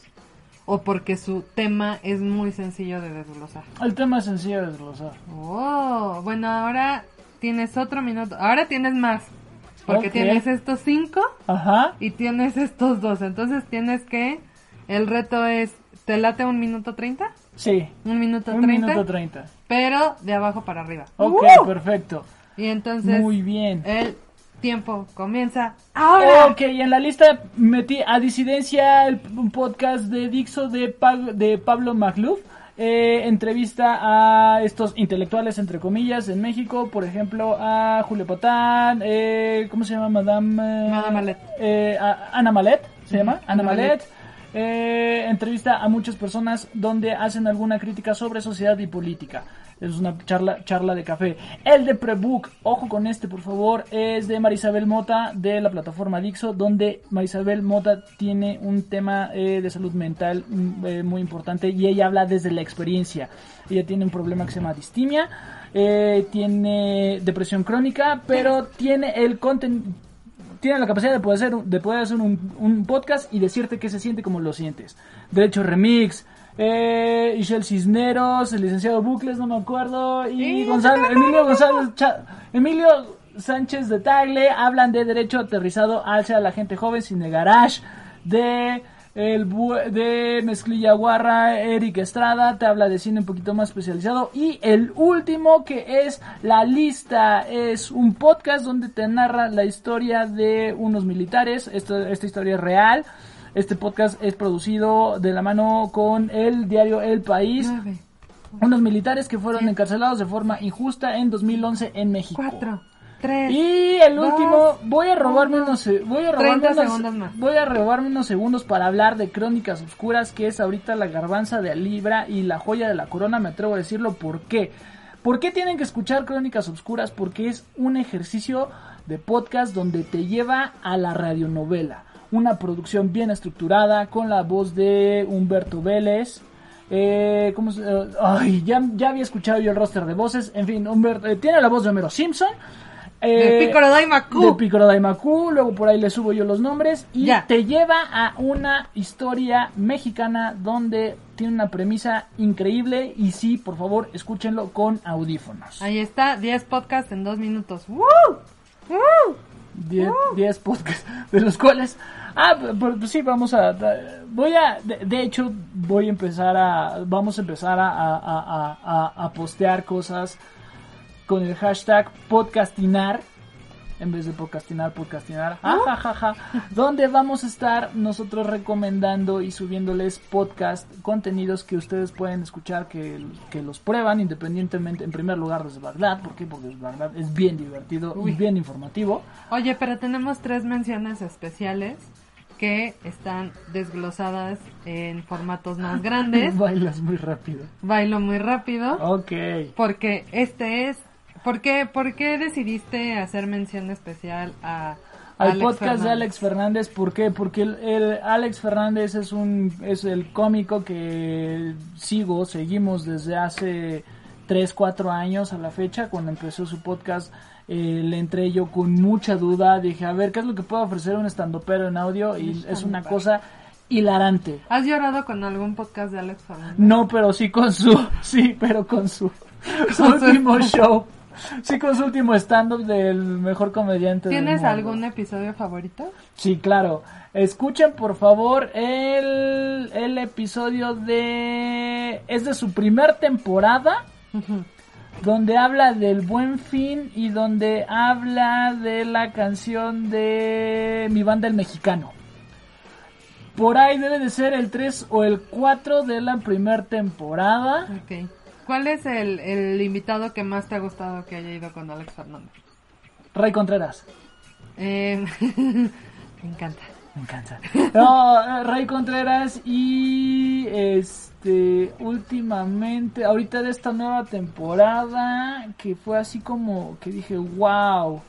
¿O porque su tema es muy sencillo de desglosar? El tema es sencillo de desglosar. Oh, bueno, ahora tienes otro minuto. Ahora tienes más. Porque tienes estos cinco Ajá. y tienes estos dos. Entonces tienes que. El reto es. ¿Te late un minuto treinta? Sí. Un minuto Un treinta. minuto treinta. Pero de abajo para arriba. Ok, ¡Uh! perfecto. Y entonces. Muy bien. El tiempo comienza ahora. Ok, y en la lista metí a Disidencia, el, un podcast de Dixo de, Pa- de Pablo Magluf. Eh, entrevista a estos intelectuales, entre comillas, en México. Por ejemplo, a Julio Patán, eh, ¿cómo se llama? Madame... eh, Madame Malet. eh, a- Ana Malet, ¿se llama? Ana Ana Malet. Malet. Eh, entrevista a muchas personas donde hacen alguna crítica sobre sociedad y política. Es una charla, charla de café. El de Prebook, ojo con este por favor, es de Marisabel Mota de la plataforma Dixo, donde Marisabel Mota tiene un tema eh, de salud mental mm, eh, muy importante y ella habla desde la experiencia. Ella tiene un problema que se llama distimia, eh, tiene depresión crónica, pero tiene el contenido tiene la capacidad de poder hacer, un- de poder hacer un, un podcast y decirte qué se siente como lo sientes. Derecho Remix, eh, Ishel Cisneros, el licenciado Bucles, no me acuerdo, y Gonzalo, Emilio González, Cha- Emilio Sánchez de Tagle hablan de derecho aterrizado hacia la gente joven sin el garage, de el de Mezclilla Guarra, Eric Estrada, te habla de cine un poquito más especializado. Y el último que es La Lista, es un podcast donde te narra la historia de unos militares. Esto, esta historia es real. Este podcast es producido de la mano con el diario El País. Nueve, Unos militares que fueron encarcelados de forma injusta en 2011 en México. cuatro, tres. Y el Dos, último, voy a robarme uno. unos, se- voy a robarme 30 unos, segundos más. voy a robarme unos segundos para hablar de Crónicas Oscuras, que es ahorita la garbanza de Alibra y la joya de la corona, me atrevo a decirlo, ¿por qué? ¿Por qué tienen que escuchar Crónicas Oscuras? Porque es un ejercicio de podcast donde te lleva a la radionovela. Una producción bien estructurada, con la voz de Humberto Vélez, Eh, ¿cómo se- eh, ay, ya, ya había escuchado yo el roster de voces. En fin, Humberto, eh, tiene la voz de Homero Simpson. De Eh, Piccolo Daimaku. de Piccolo Daimaku, luego por ahí le subo yo los nombres y Ya. te lleva a una historia mexicana donde tiene una premisa increíble y sí, por favor, escúchenlo con audífonos. Ahí está, 10 podcasts en 2 minutos. ¡Woo! ¡Woo! 10 10 podcasts, de los cuales... Ah, pues, sí, vamos a... Voy a... De, de hecho, voy a empezar a... Vamos a empezar a, a, a, a postear cosas con el hashtag podcastinar. En vez de podcastinar, podcastinar. Ja, ja, ja, ja, donde vamos a estar nosotros recomendando y subiéndoles podcast, contenidos que ustedes pueden escuchar, que, que los prueban independientemente, en primer lugar desde Bagdad. ¿Por qué? Porque Bagdad es bien divertido Uy. y bien informativo. Oye, pero tenemos tres menciones especiales que están desglosadas en formatos más <laughs> grandes. Bailas muy rápido. Bailo muy rápido. Ok. Porque este es... ¿Por qué, por qué decidiste hacer mención especial a Al Alex podcast de? Alex Fernández, ¿por qué? Porque el, el Alex Fernández es un es el cómico que sigo, seguimos desde hace 3, 4 años a la fecha, cuando empezó su podcast, eh, le entré yo con mucha duda, dije, a ver, ¿qué es lo que puede ofrecer un estandopero en audio? Y es una cosa hilarante. ¿Has llorado con algún podcast de Alex Fernández? No, pero sí con su, <laughs> sí, pero con su, su- último <laughs> show. <laughs> Sí, con su último stand-up del mejor comediante del ¿Tienes mundo. algún episodio favorito? Sí, claro. Escuchen, por favor, el, el episodio de... Es de su primer temporada, donde habla del buen fin y donde habla de la canción de Mi Banda el Mexicano. Por ahí debe de ser el 3 o el 4 de la primer temporada. Ok. ¿Cuál es el, el invitado que más te ha gustado que haya ido con Alex Fernández? Ray Contreras. Eh, <laughs> me encanta. Me encanta. No, Ray Contreras y este últimamente, ahorita de esta nueva temporada, que fue así como que dije, wow.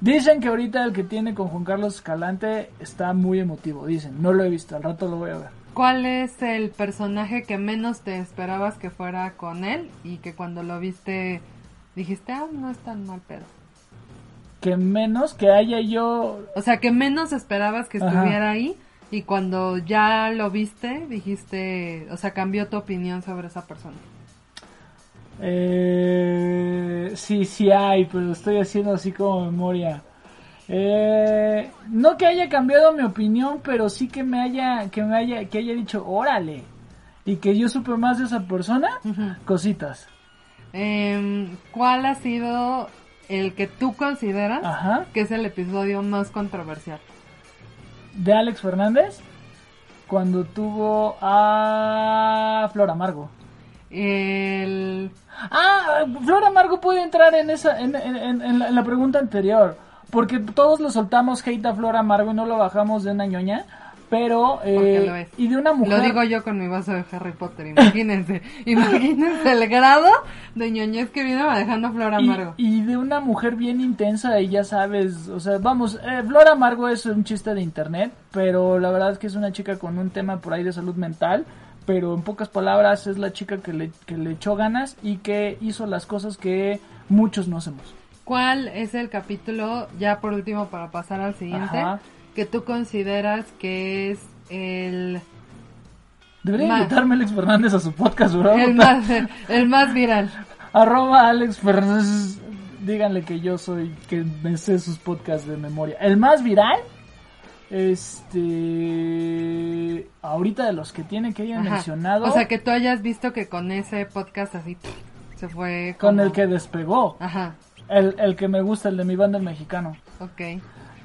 Dicen que ahorita el que tiene con Juan Carlos Escalante está muy emotivo, dicen, no lo he visto, al rato lo voy a ver. ¿Cuál es el personaje que menos te esperabas que fuera con él y que cuando lo viste dijiste, ah, no es tan mal pedo? Que menos que haya yo O sea, que menos esperabas que Ajá. estuviera ahí y cuando ya lo viste dijiste, o sea, cambió tu opinión sobre esa persona. Eh, sí, sí hay, pero estoy haciendo así como memoria. Eh, no que haya cambiado mi opinión, pero sí que me haya, que me haya, que haya dicho, órale, y que yo supe más de esa persona, cositas. Em, ¿Cuál ha sido el que tú consideras Ajá. que es el episodio más controversial? De Alex Fernández, cuando tuvo a Flor Amargo. El... Ah, Flor Amargo puede entrar en esa, en, en- en- en la, en la pregunta anterior, porque todos lo soltamos hate a Flor Amargo y no lo bajamos de una ñoña, pero eh, lo es. y de una mujer. Lo digo yo con mi vaso de Harry Potter, imagínense. <laughs> imagínense el grado de ñoñez que viene manejando Flor y, Amargo. y de una mujer bien intensa y ya sabes, o sea, vamos, eh, Flor Amargo es un chiste de internet, pero la verdad es que es una chica con un tema por ahí de salud mental, pero en pocas palabras es la chica que le, que le echó ganas y que hizo las cosas que muchos no hacemos. ¿Cuál es el capítulo, ya por último para pasar al siguiente, Ajá. que tú consideras que es el, Debería Ma- invitarme Alex Fernández a su podcast, bro. el, <laughs> más, el más viral? Arroba Alex Fernández. Díganle que yo soy, que me sé sus podcasts de memoria. El más viral, este, ahorita de los que tiene que hayan Ajá. mencionado, O sea, que tú hayas visto que con ese podcast así se fue con como- el que despegó. Ajá, El, el que me gusta, el de mi banda el mexicano. ok.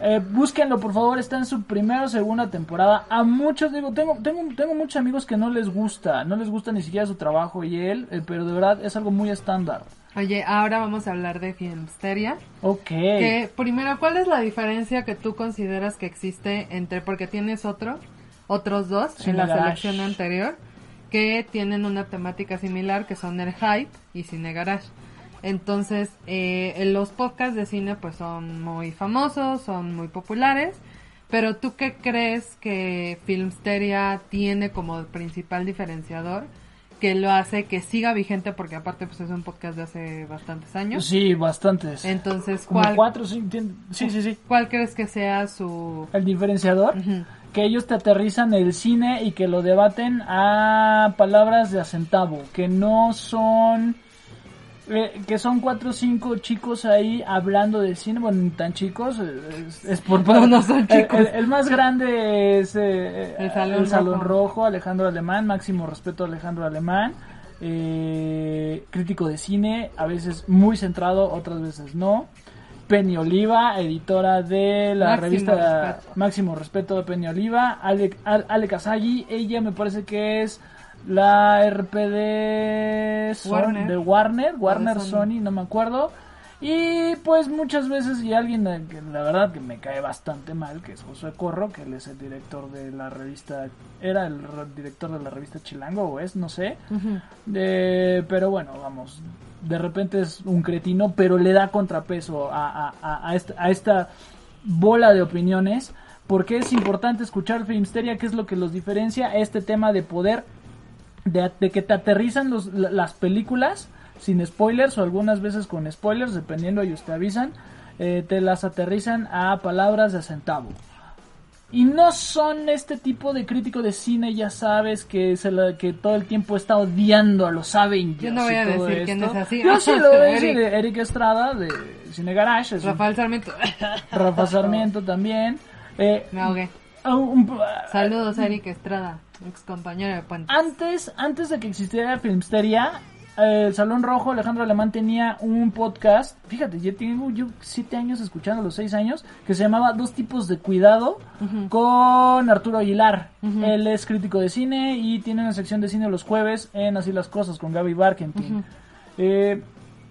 Eh, búsquenlo, por favor, está en su primera o segunda temporada. A muchos, digo, tengo, tengo, tengo muchos amigos que no les gusta, no les gusta ni siquiera su trabajo y él, eh, pero de verdad es algo muy estándar. Oye, ahora vamos a hablar de Filmsteria. Ok. Que primero, ¿cuál es la diferencia que tú consideras que existe entre, porque tienes otro, otros dos en la Garage. selección anterior, que tienen una temática similar, que son el hype y Cine Garage. Entonces, eh, los podcasts de cine pues son muy famosos, son muy populares, pero ¿tú qué crees que Filmsteria tiene como principal diferenciador que lo hace que siga vigente porque aparte pues es un podcast de hace bastantes años. Sí, bastantes. Entonces, Como ¿cuál, cuatro, sí, sí, sí, sí. ¿cuál crees que sea su... El diferenciador, que ellos te aterrizan el cine y que lo debaten a palabras de a centavo, que no son... eh, que son cuatro o cinco chicos ahí hablando de cine, bueno, ni tan chicos, eh, es, es por <laughs> No, no son chicos. El, el más grande es eh, El Salón Rojo. Rojo, Alejandro Alemán, máximo respeto a Alejandro Alemán, eh, crítico de cine, a veces muy centrado, otras veces no. Penny Oliva, editora de la Máximo revista respeto. Máximo Respeto de Penny Oliva. Ale, Al- Ale Kazagi, ella me parece que es la RPD Son- Warner. de Warner, Warner Sony. Sony, no me acuerdo. Y pues muchas veces, y alguien que la verdad que me cae bastante mal, que es Josué Corro, que él es el director de la revista, era el re- director de la revista Chilango, o es, no sé. Eh, pero bueno, vamos, de repente es un cretino, pero le da contrapeso a, a- a- a esta, a esta bola de opiniones, porque es importante escuchar Filmsteria, que es lo que los diferencia, este tema de poder, de, de que te aterrizan los- la- las películas sin spoilers o algunas veces con spoilers, dependiendo ellos te avisan, eh, te las aterrizan a palabras de centavo. Y no son este tipo de crítico de cine, ya sabes, que se la- que todo el tiempo está odiando a los Avengers. Yo no voy a decir quién es así. Yo sí lo <laughs> voy a decir, Eric Estrada de Cine Garage, es un- Rafael Sarmiento. Rafa Sarmiento también. Eh, un- Saludos Eric Estrada, ex compañero de Puente. antes, antes de que existiera Filmsteria, el Salón Rojo, Alejandro Alemán tenía un podcast, fíjate, yo tengo yo siete años escuchando los seis años, que se llamaba Dos tipos de cuidado con Arturo Aguilar. Él es crítico de cine y tiene una sección de cine los jueves en Así las Cosas con Gaby Barkentin. Eh,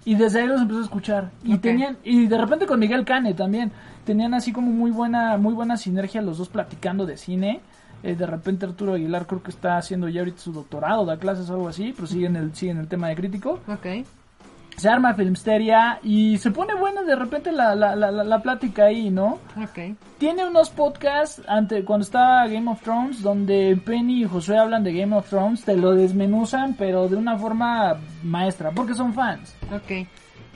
y desde ahí los empecé a escuchar. Y tenían, y de repente con Miguel Cane también. Tenían así como muy buena, muy buena sinergia los dos platicando de cine. Eh, de repente Arturo Aguilar creo que está haciendo ya ahorita su doctorado, da clases o algo así, pero sigue en el, sigue en el tema de crítico. Ok. Se arma Filmsteria y se pone buena de repente la, la, la, la- plática ahí, ¿no? Ok. Tiene unos podcasts ante, cuando estaba Game of Thrones donde Penny y Josué hablan de Game of Thrones, te lo desmenuzan pero de una forma maestra, porque son fans. Ok.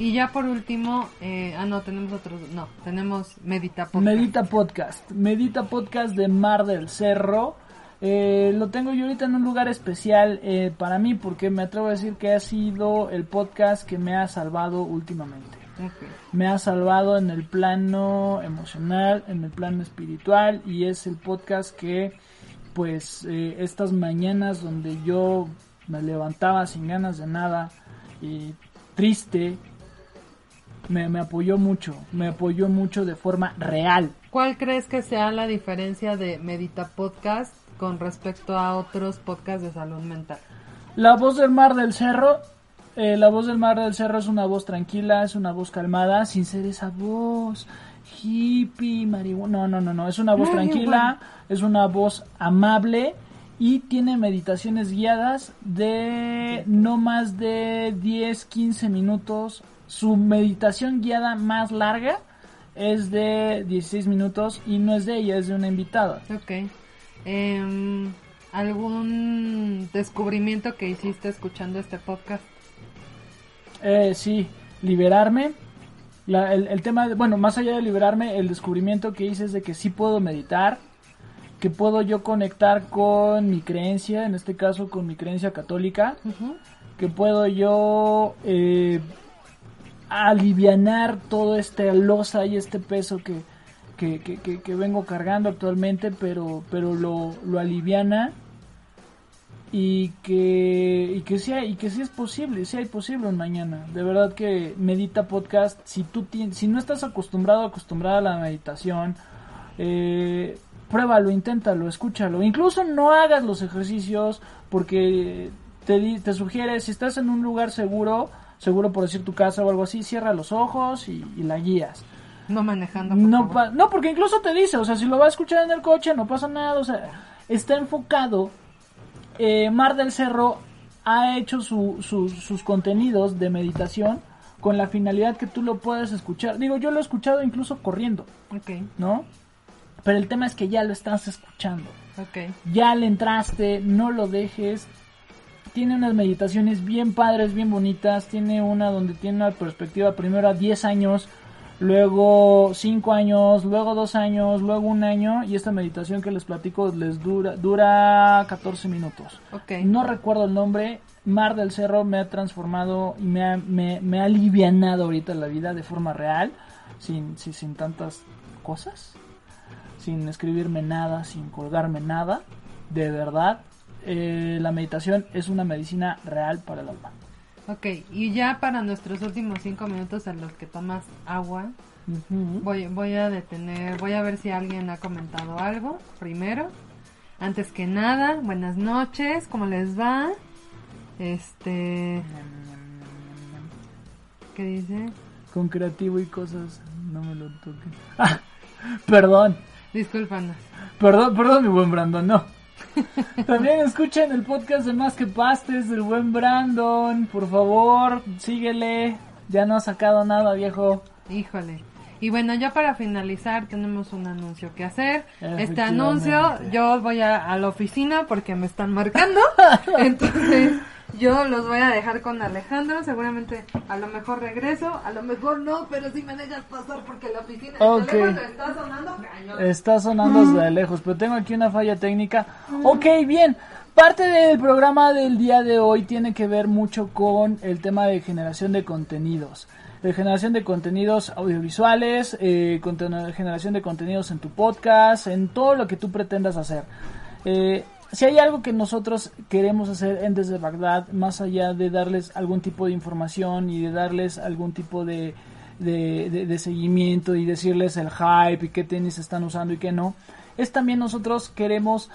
Y ya por último, eh, ah, no, tenemos otros, no, tenemos Medita Podcast. Medita Podcast. Medita Podcast de Mar del Cerro. Eh, lo tengo yo ahorita en un lugar especial eh, para mí porque me atrevo a decir que ha sido el podcast que me ha salvado últimamente. Me ha salvado en el plano emocional, en el plano espiritual y es el podcast que pues eh, estas mañanas donde yo me levantaba sin ganas de nada y triste me, me apoyó mucho, me apoyó mucho de forma real. ¿Cuál crees que sea la diferencia de Medita Podcast con respecto a otros podcasts de salud mental? La voz del mar del cerro, eh, la voz del mar del cerro es una voz tranquila, es una voz calmada, sin ser esa voz hippie, marihuana. No, no, no, no, es una voz tranquila, es una voz amable y tiene meditaciones guiadas de no más de 10, 15 minutos. Su meditación guiada más larga es de 16 minutos y no es de ella, es de una invitada. Ok. Em, ¿Algún descubrimiento que hiciste escuchando este podcast? Eh, sí, liberarme. La- el, el tema, de- bueno, más allá de liberarme, el descubrimiento que hice es de que sí puedo meditar, que puedo yo conectar con mi creencia, en este caso con mi creencia católica, que puedo yo eh, alivianar todo este losa y este peso que, que, que- que- vengo cargando actualmente, pero, pero lo, lo aliviana y que, y que sí, y que sí es posible, sí hay posible un mañana. De verdad que Medita Podcast, si tú tien- si no estás acostumbrado, acostumbrada a la meditación, eh, pruébalo, inténtalo, escúchalo. Incluso no hagas los ejercicios porque te, te sugiere, si estás en un lugar seguro, seguro por decir tu casa o algo así, cierra los ojos y, y la guías. No manejando. por No, favor. no, porque incluso te dice, o sea, si lo vas a escuchar en el coche no pasa nada, o sea, está enfocado. Eh, Mar del Cerro ha hecho su- su- sus contenidos de meditación con la finalidad que tú lo puedas escuchar. Digo, yo lo he escuchado incluso corriendo, Ok, ¿no? Pero el tema es que ya lo estás escuchando. ok. Ya le entraste, no lo dejes. Tiene unas meditaciones bien padres, bien bonitas. Tiene una donde tiene una perspectiva primero a 10 años, luego 5 años, luego 2 años, luego un año. Y esta meditación que les platico les dura, dura 14 minutos. Ok. No recuerdo el nombre. Mar del Cerro me ha transformado y me ha, me, me ha alivianado ahorita la vida de forma real, sin, sin, sin tantas cosas, sin escribirme nada, sin colgarme nada. De verdad, eh, la meditación es una medicina real para el alma. Ok, y ya para nuestros últimos cinco minutos en los que tomas agua, voy, voy a detener, voy a ver si alguien ha comentado algo primero. Antes que nada, buenas noches, ¿cómo les va? Este, ¿qué dice? Con creativo y cosas, no me lo toquen. <laughs> Ah, perdón, Discúlpanos. perdón, perdón, mi buen Brandon, no. <laughs> También escuchen el podcast de Más que Pastes del buen Brandon. Por favor, síguele. Ya no ha sacado nada, viejo. Híjole. Y bueno, ya para finalizar tenemos un anuncio que hacer. Este anuncio, yo voy a, a la oficina porque me están marcando. <laughs> Entonces, yo los voy a dejar con Alejandro. Seguramente a lo mejor regreso, a lo mejor no, pero si me dejas pasar porque la oficina el Ok. teléfono está sonando cañón. Está sonando desde lejos, pero tengo aquí una falla técnica. Ok, bien. Parte del programa del día de hoy tiene que ver mucho con el tema de generación de contenidos. De generación de contenidos audiovisuales, eh, generación de contenidos en tu podcast, en todo lo que tú pretendas hacer. Eh, si hay algo que nosotros queremos hacer en Desde Bagdad, más allá de darles algún tipo de información y de darles algún tipo de- de seguimiento y decirles el hype y qué tenis están usando y qué no, es también nosotros queremos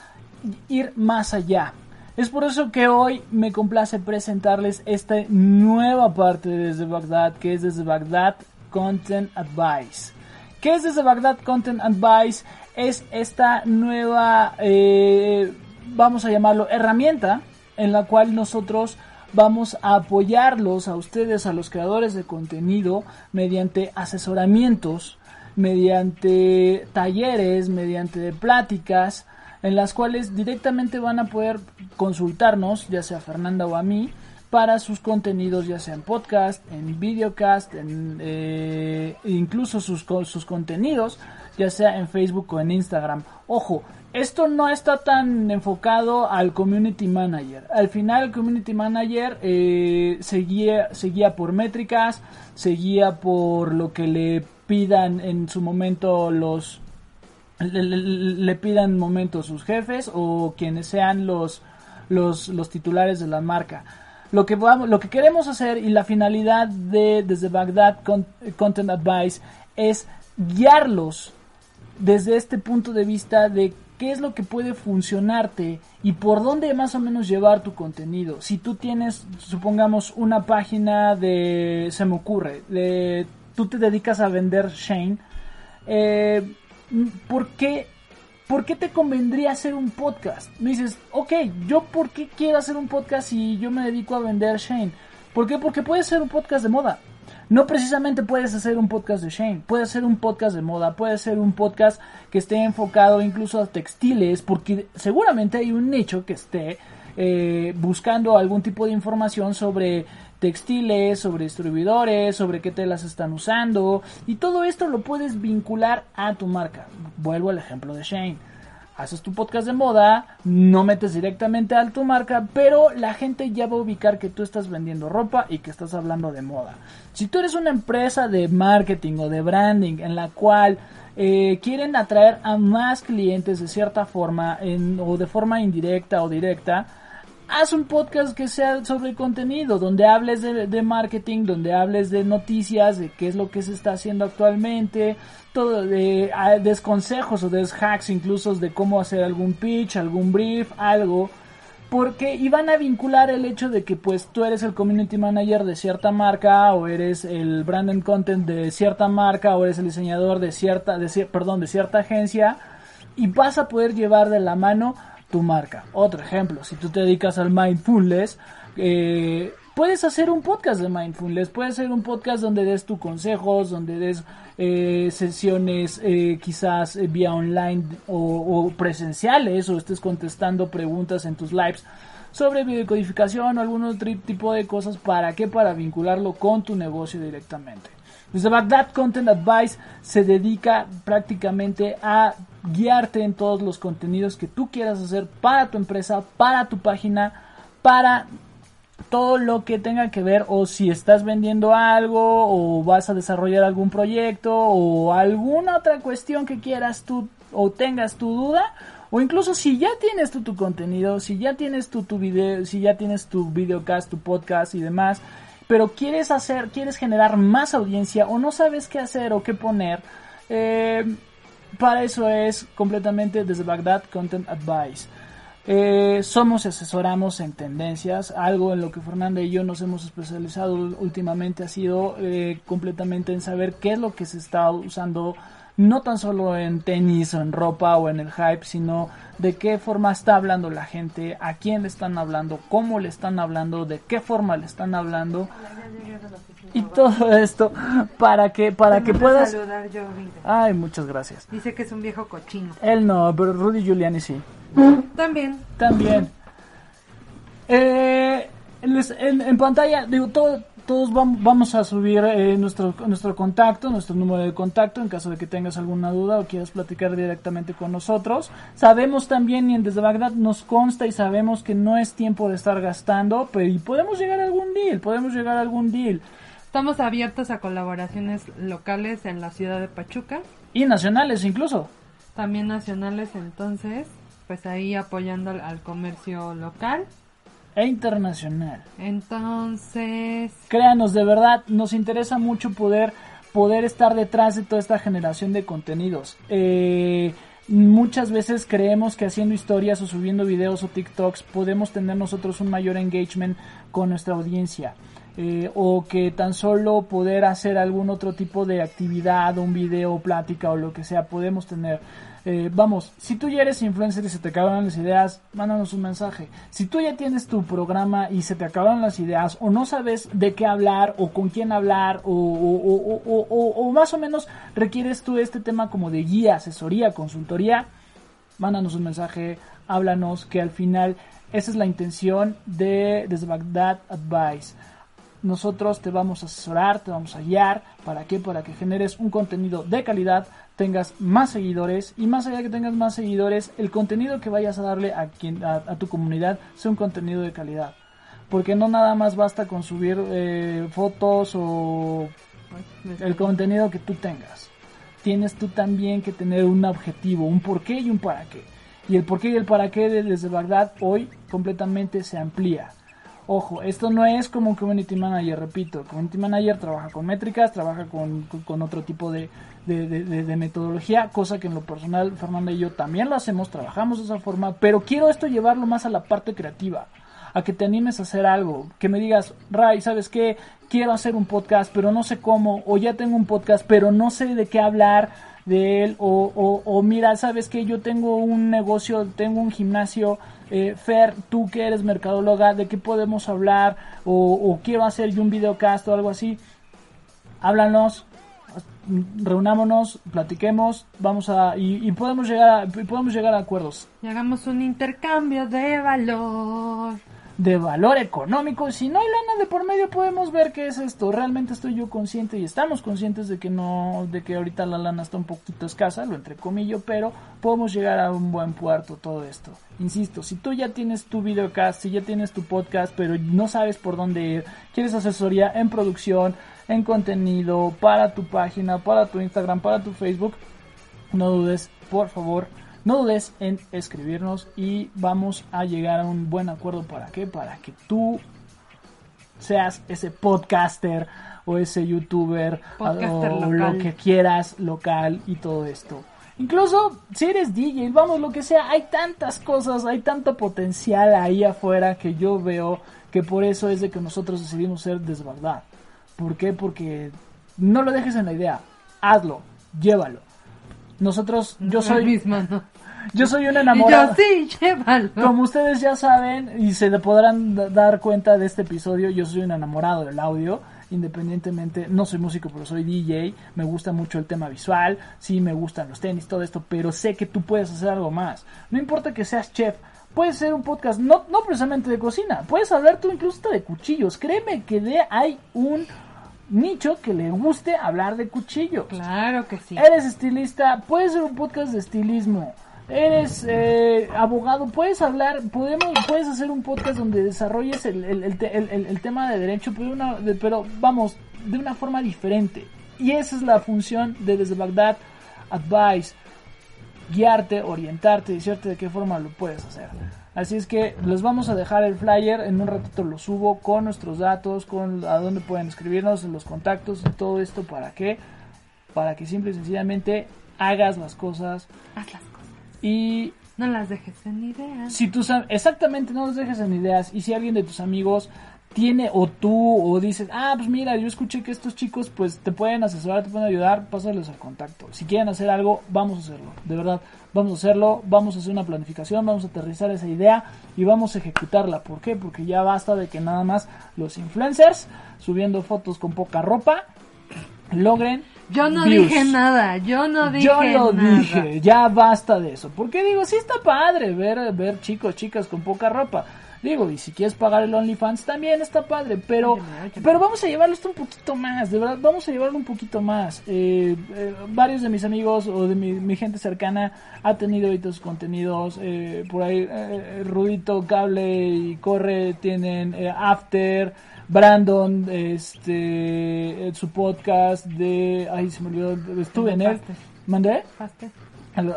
ir más allá. Es por eso que hoy me complace presentarles esta nueva parte de Desde Bagdad, que es Desde Bagdad Content Advice. ¿Qué es desde Bagdad Content Advice? Es esta nueva, eh, vamos a llamarlo, herramienta en la cual nosotros vamos a apoyarlos a ustedes, a los creadores de contenido, mediante asesoramientos, mediante talleres, mediante pláticas, en las cuales directamente van a poder consultarnos, ya sea Fernanda o a mí, para sus contenidos, ya sea en podcast, en videocast, en, eh, incluso sus, sus contenidos, ya sea en Facebook o en Instagram. Ojo, esto no está tan enfocado al community manager. Al final el community manager eh, por métricas, se guía por lo que le pidan en su momento los le, le- le pidan momento sus jefes o quienes sean los, los, los titulares de la marca. Lo que, vamos, lo que queremos hacer y la finalidad de desde Bagdad Con- Content Advice es guiarlos desde este punto de vista de qué es lo que puede funcionarte y por dónde más o menos llevar tu contenido. Si tú tienes, supongamos, una página de, se me ocurre, tú te dedicas a vender Shane, eh, ¿por qué, ¿por qué te convendría hacer un podcast? Me dices, ok, yo por qué quiero hacer un podcast si yo me dedico a vender Shane? ¿Por qué? Porque puede ser un podcast de moda. No precisamente puedes hacer un podcast de Shane, puedes hacer un podcast de moda, puede ser un podcast que esté enfocado incluso a textiles, porque seguramente hay un nicho que esté eh, buscando algún tipo de información sobre textiles, sobre distribuidores, sobre qué telas están usando y todo esto lo puedes vincular a tu marca. Vuelvo al ejemplo de Shane. Haces tu podcast de moda, no metes directamente a tu marca, pero la gente ya va a ubicar que tú estás vendiendo ropa y que estás hablando de moda. Si tú eres una empresa de marketing o de branding en la cual eh, quieren atraer a más clientes de cierta forma en- o de forma indirecta o directa, haz un podcast que sea sobre contenido, donde hables de, marketing, donde hables de noticias, de qué es lo que se está haciendo actualmente, todo de, ah, des consejos o des hacks incluso de cómo hacer algún pitch, algún brief, algo. Porque iban a vincular el hecho de que pues tú eres el community manager de cierta marca o eres el brand and content de cierta marca o eres el diseñador de cierta, perdón, de cierta agencia y vas a poder llevar de la mano tu marca. Otro ejemplo, si tú te dedicas al mindfulness, eh, puedes hacer un podcast de mindfulness, puedes hacer un podcast donde des tus consejos, donde des eh, sesiones eh, quizás eh, vía online o, o presenciales o estés contestando preguntas en tus lives sobre videocodificación o algún otro tipo de cosas. ¿Para qué? Para vincularlo con tu negocio directamente. Desde Bagdad Content Advice se dedica prácticamente a guiarte en todos los contenidos que tú quieras hacer para tu empresa, para tu página, para todo lo que tenga que ver o si estás vendiendo algo o vas a desarrollar algún proyecto o alguna otra cuestión que quieras tú o tengas tu duda o incluso si ya tienes tú tu contenido, si ya tienes tú tu video, si ya tienes tu videocast, tu podcast y demás, pero quieres hacer, quieres generar más audiencia o no sabes qué hacer o qué poner, eh, para eso es completamente desde Bagdad Content Advice. Eh, somos y asesoramos en tendencias. Algo en lo que Fernanda y yo nos hemos especializado últimamente ha sido eh, completamente en saber qué es lo que se está usando, no tan solo en tenis o en ropa o en el hype, sino de qué forma está hablando la gente, a quién le están hablando, cómo le están hablando, de qué forma le están hablando. Y todo esto para que para que puedas saludar yo. Ay, muchas gracias. Dice que es un viejo cochino. Él no, pero Rudy Giuliani sí. También. También. Eh, les- en, en pantalla, digo, todo- todos vam- vamos a subir eh, nuestro, nuestro contacto, nuestro número de contacto, en caso de que tengas alguna duda o quieras platicar directamente con nosotros. Sabemos también, y en desde Bagdad nos consta y sabemos que no es tiempo de estar gastando, pero y podemos llegar a algún deal, podemos llegar a algún deal. Estamos abiertos a colaboraciones locales en la ciudad de Pachuca, Y nacionales incluso. también nacionales, entonces, pues ahí apoyando al, comercio local. E internacional. Entonces, créanos de verdad nos interesa mucho poder poder estar detrás de toda esta generación de contenidos Eh, muchas veces creemos que haciendo historias o subiendo videos o TikToks podemos tener nosotros un mayor engagement con nuestra audiencia Eh, o que tan solo poder hacer algún otro tipo de actividad, un video, plática o lo que sea, podemos tener. Eh, vamos, si tú ya eres influencer y se te acaban las ideas, mándanos un mensaje. Si tú ya tienes tu programa y se te acaban las ideas o no sabes de qué hablar o con quién hablar o, o- o- o- más o menos requieres tú este tema como de guía, asesoría, consultoría, mándanos un mensaje, háblanos, que al final esa es la intención de desde Bagdad Advice. Nosotros te vamos a asesorar, te vamos a guiar. ¿Para qué? Para que generes un contenido de calidad, tengas más seguidores y más allá de que tengas más seguidores, el contenido que vayas a darle a, quien, a, a tu comunidad sea un contenido de calidad. Porque no nada más basta con subir eh, fotos o el contenido que tú tengas. Tienes tú también que tener un objetivo, un porqué y un para qué. Y el porqué y el para qué de- desde Bagdad hoy completamente se amplía. Ojo, esto no es como un community manager, repito. Community manager trabaja con métricas, trabaja con, con- otro tipo de- de- de metodología, cosa que en lo personal Fernanda y yo también lo hacemos, trabajamos de esa forma, pero quiero esto llevarlo más a la parte creativa a que te animes a hacer algo, que me digas, Ray, ¿sabes qué? Quiero hacer un podcast, pero no sé cómo, o ya tengo un podcast, pero no sé de qué hablar de él, o, o, o mira, ¿sabes qué? Yo tengo un negocio, tengo un gimnasio, eh, Fer, tú que eres mercadóloga, ¿de qué podemos hablar? O, o quiero hacer yo un videocast o algo así, háblanos, reunámonos, platiquemos, vamos a, y, podemos llegar a, podemos llegar a acuerdos hagamos un intercambio de valor. De valor económico. Si no hay lana de por medio, podemos ver qué es esto. Realmente estoy yo consciente y estamos conscientes de que no, de que ahorita la lana está un poquito escasa, lo entrecomillo, pero podemos llegar a un buen puerto todo esto. Insisto, si tú ya tienes tu videocast, si ya tienes tu podcast, pero no sabes por dónde ir, quieres asesoría en producción, en contenido, para tu página, para tu Instagram, para tu Facebook, no dudes, por favor, no dudes en escribirnos y vamos a llegar a un buen acuerdo. ¿Para qué? Para que tú seas ese podcaster o ese youtuber Podcaster o local. lo que quieras local y todo esto. Incluso si eres DJ, vamos, lo que sea, hay tantas cosas, hay tanto potencial ahí afuera que yo veo que por eso es de que nosotros decidimos ser desverdad. ¿Por qué? Porque no lo dejes en la idea, hazlo, llévalo. Nosotros, yo soy, ¿no? Yo soy un Y yo enamorado. sí, llévalo. Como ustedes ya saben y se le podrán dar cuenta de este episodio, yo soy un enamorado del audio. Independientemente, no soy músico, pero soy DJ. Me gusta mucho el tema visual. Sí, me gustan los tenis, todo esto. Pero sé que tú puedes hacer algo más. No importa que seas chef. puede ser un podcast no, no precisamente de cocina, puedes hablar tú incluso de cuchillos. Créeme que de, hay un nicho que le guste hablar de cuchillos. Claro que sí. Eres estilista, puedes ser un podcast de estilismo. Eres eh, abogado, puedes hablar, podemos, puedes hacer un podcast donde desarrolles el, el, el, te- el- el- el tema de derecho, pero, pero vamos, de una forma diferente. Y esa es la función de Desde Bagdad Advice, guiarte, orientarte, decirte de qué forma lo puedes hacer. Así es que les vamos a dejar el flyer, en un ratito lo subo con nuestros datos, con a dónde pueden escribirnos, los contactos y todo esto para que para que simple y sencillamente hagas las cosas Haz las cosas. Y No las dejes en ideas. si tus am- exactamente no los dejes en ideas y si alguien de tus amigos tiene o tú o dices ah pues mira yo escuché que estos chicos pues te pueden asesorar te pueden ayudar pásales el contacto si quieren hacer algo vamos a hacerlo de verdad vamos a hacerlo vamos a hacer una planificación vamos a aterrizar esa idea y vamos a ejecutarla ¿por qué? porque ya basta de que nada más los influencers subiendo fotos con poca ropa logren Yo no views. dije nada, yo no dije Yo lo nada. dije, ya basta de eso. Porque digo, sí está padre ver, ver chicos, chicas con poca ropa. Digo, y si quieres pagar el OnlyFans también está padre, pero, pero vamos a llevarlo esto un poquito más, de verdad, vamos a llevarlo un poquito más. Eh, eh, varios de mis amigos o de mi, mi gente cercana ha tenido sus contenidos, eh, por ahí eh, Rudito, Cable y Corre tienen eh, After, Brandon, este, eh, su podcast de, ay se me olvidó, estuve en él. Pastes. ¿Mandé? Pastes.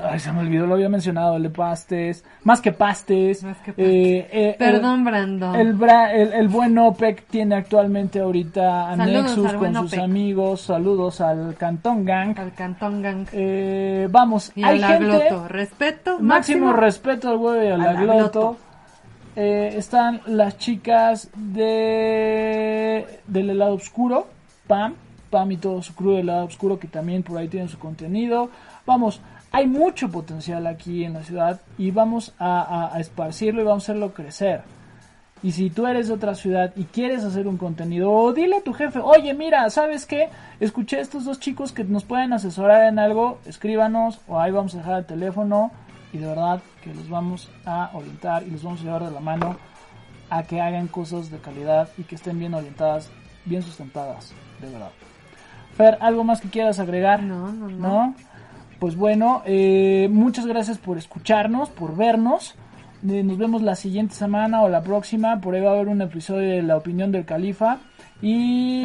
Ay, se me olvidó, lo había mencionado, el de pastes, más que pastes. Más que eh, eh, Perdón, Brandon. El, bra- el, el buen OPEC tiene actualmente ahorita a Saludos Nexus al con sus OPEC. amigos. Saludos al Cantón Gang. Al Cantón Gang. Eh, vamos, Y hay a la gente. Gloto. Respeto. Máximo, respeto al huevo y a la, la gloto. gloto. Eh, están las chicas de del helado oscuro, Pam, Pam y todo su crew del helado oscuro que también por ahí tienen su contenido. Vamos, hay mucho potencial aquí en la ciudad y vamos a, a- esparcirlo y vamos a hacerlo crecer. Y si tú eres de otra ciudad y quieres hacer un contenido, o dile a tu jefe, oye, mira, ¿sabes qué? Escuché a estos dos chicos que nos pueden asesorar en algo, escríbanos, o ahí vamos a dejar el teléfono, y de verdad que los vamos a orientar y los vamos a llevar de la mano a que hagan cosas de calidad y que estén bien orientadas, bien sustentadas, de verdad. Fer, ¿algo más que quieras agregar? No, no, no. ¿No? Pues bueno, eh, muchas gracias por escucharnos, por vernos. Eh, nos vemos la siguiente semana o la próxima. Por ahí va a haber un episodio de La opinión del califa. Y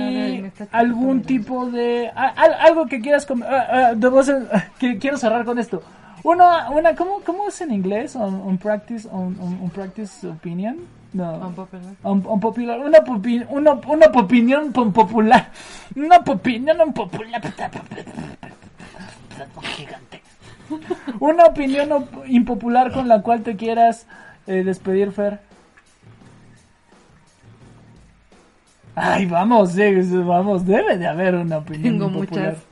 algún tipo de... a- algo que quieras... ah, ah, hacer- <laughs> que quiero cerrar con esto. Una, una, ¿cómo, ¿Cómo es en inglés? On, on practice, on- on practice opinion? No. Unpopular. Un, un popular, una, popi- una, una opinión popular. Una opinión un popular. Gigante. Una opinión op- impopular con la cual te quieras eh, despedir, Fer. Ay, vamos, eh, vamos, debe de haber una opinión Tengo impopular. muchas.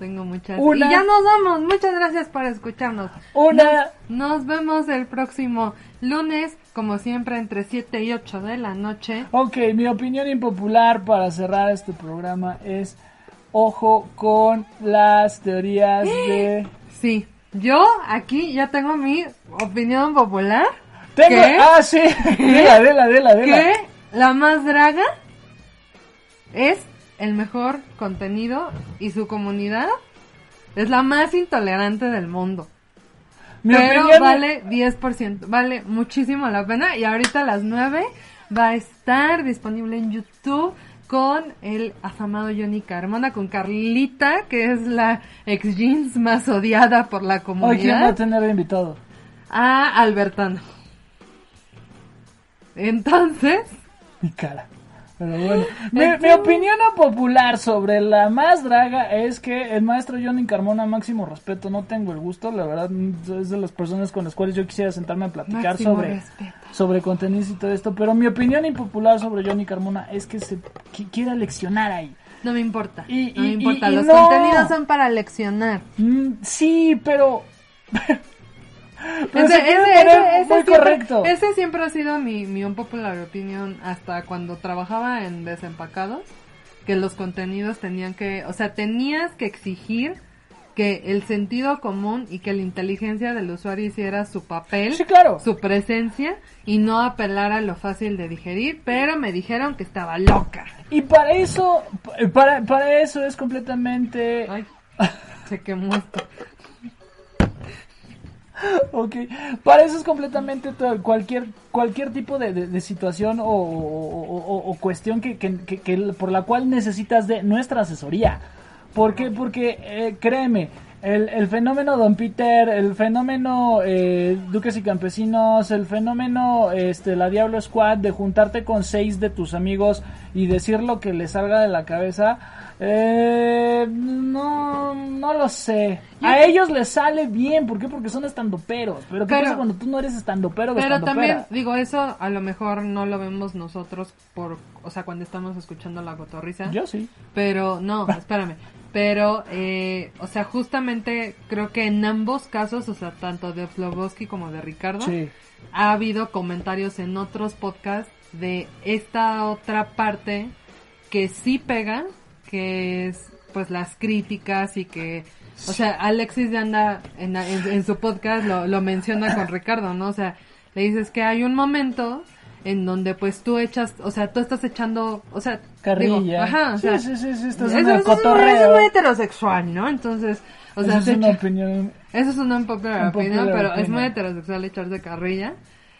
Tengo muchas. Una- Y ya nos vamos. Muchas gracias por escucharnos. Una, Nos vemos el próximo lunes, como siempre, entre 7 y 8 de la noche. Ok, mi opinión impopular para cerrar este programa es ojo con las teorías de... Sí, yo aquí ya tengo mi opinión popular. Tengo... Ah, sí. Dela, dela, dela, dela. Que la más draga es el mejor contenido y su comunidad es la más intolerante del mundo. Mi Pero vale 10%, vale muchísimo la pena. Y ahorita a las 9 va a estar disponible en YouTube con el afamado Johnny Carmona, con Carlita, que es la ex jeans más odiada por la Hoy quién va a comunidad, tener invitado. a Albertano. Entonces, Mi cara. Pero bueno, mi, mi opinión popular sobre la más draga es que el maestro Johnny Carmona, máximo respeto, no tengo el gusto, la verdad es de las personas con las cuales yo quisiera sentarme a platicar Máximo sobre, respeto. sobre contenidos y todo esto, pero mi opinión impopular sobre Johnny Carmona es que se qui- quiera leccionar ahí. no me importa. Y- no me importa. y Los no. contenidos son para leccionar. Mm, sí, pero... <laughs> <laughs> Ese, muy siempre, correcto. ese siempre ha sido mi, mi un popular opinión hasta cuando trabajaba en Desempacados, que los contenidos tenían que, o sea, tenías que exigir que que el sentido común y que la inteligencia del usuario hiciera su papel, Sí, claro. su presencia y no apelar a lo fácil de digerir, pero me dijeron que estaba loca. Y para eso, para, para eso es completamente... Ay, se quemó esto. <laughs> Ok, para eso es completamente todo- cualquier cualquier tipo de, situación o, cuestión que, que- que- por la cual necesitas de nuestra asesoría. ¿Por qué? Porque eh, créeme, el, el fenómeno Don Peter, el fenómeno eh, Duques y Campesinos, el fenómeno este la Diablo Squad de juntarte con seis de tus amigos y decir lo que les salga de la cabeza, eh, lo sé. A ellos les sale bien, ¿por qué? Porque son estandoperos. Pero ¿qué Pero- pasa cuando tú no eres estandopero Pero estandopera? también, digo, eso a lo mejor no lo vemos nosotros por, o sea, cuando estamos escuchando la cotorriza. Yo sí. Pero, no, <laughs> espérame. Pero, eh, o sea, justamente creo que en ambos casos, o sea, tanto de Floboski como de Ricardo, Sí. ha habido comentarios en otros podcasts de esta otra parte que sí pega, que es pues las críticas y que, o sea, Alexis de anda en, en- en su podcast lo, lo menciona con Ricardo, ¿no? O sea, le dices que hay un momento en donde pues tú echas, o sea, tú estás echando, o sea, Carrilla. digo, ajá, o Sí, sea, sí, sí, sí, estás eso, eso es muy- cotorreo. eso es muy heterosexual, ¿no? Entonces, o sea, se es una echa- opinión. eso es una unpopular Unpopular opinion, pero es muy heterosexual echarse carrilla.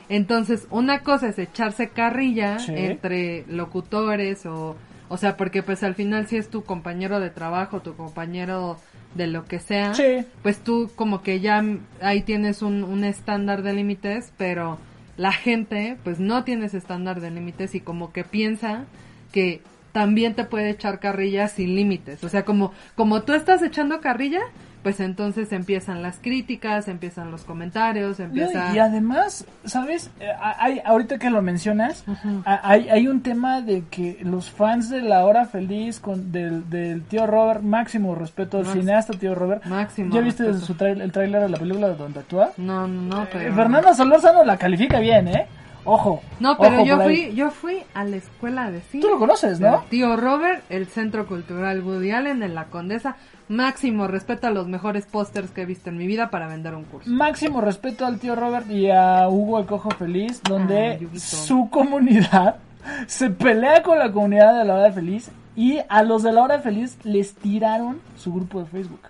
Entonces, una cosa es echarse carrilla Sí. entre locutores o, o sea, porque pues al final si es tu compañero de trabajo, tu compañero de lo que sea, Sí. pues tú como que ya ahí tienes un, un estándar de límites, pero la gente pues no tiene ese estándar de límites y como que piensa que también te puede echar carrilla sin límites. O sea, como, como tú estás echando carrilla, pues entonces empiezan las críticas, empiezan los comentarios, No, empieza... y además, ¿sabes? Eh, Hay, ahorita que lo mencionas, a- hay, hay un tema de que los fans de La Hora Feliz con, del, del tío Robert, máximo respeto al cineasta tío Robert. Máximo ¿Ya viste su trail- el tráiler de la película donde actúa? No, no, Eh, pero... Fernando Solórzano la califica bien, ¿eh? Ojo. No, pero ojo yo fui, yo fui a la escuela de cine. Tú lo conoces, ¿no? Tío Robert, el Centro Cultural Woody Allen en La Condesa. Máximo respeto a los mejores pósters que he visto en mi vida para vender un curso. Máximo respeto al tío Robert y a Hugo el Cojo Feliz, donde Ay, su comunidad <laughs> se pelea con la comunidad de la hora feliz y a los de la hora feliz les tiraron su grupo de Facebook.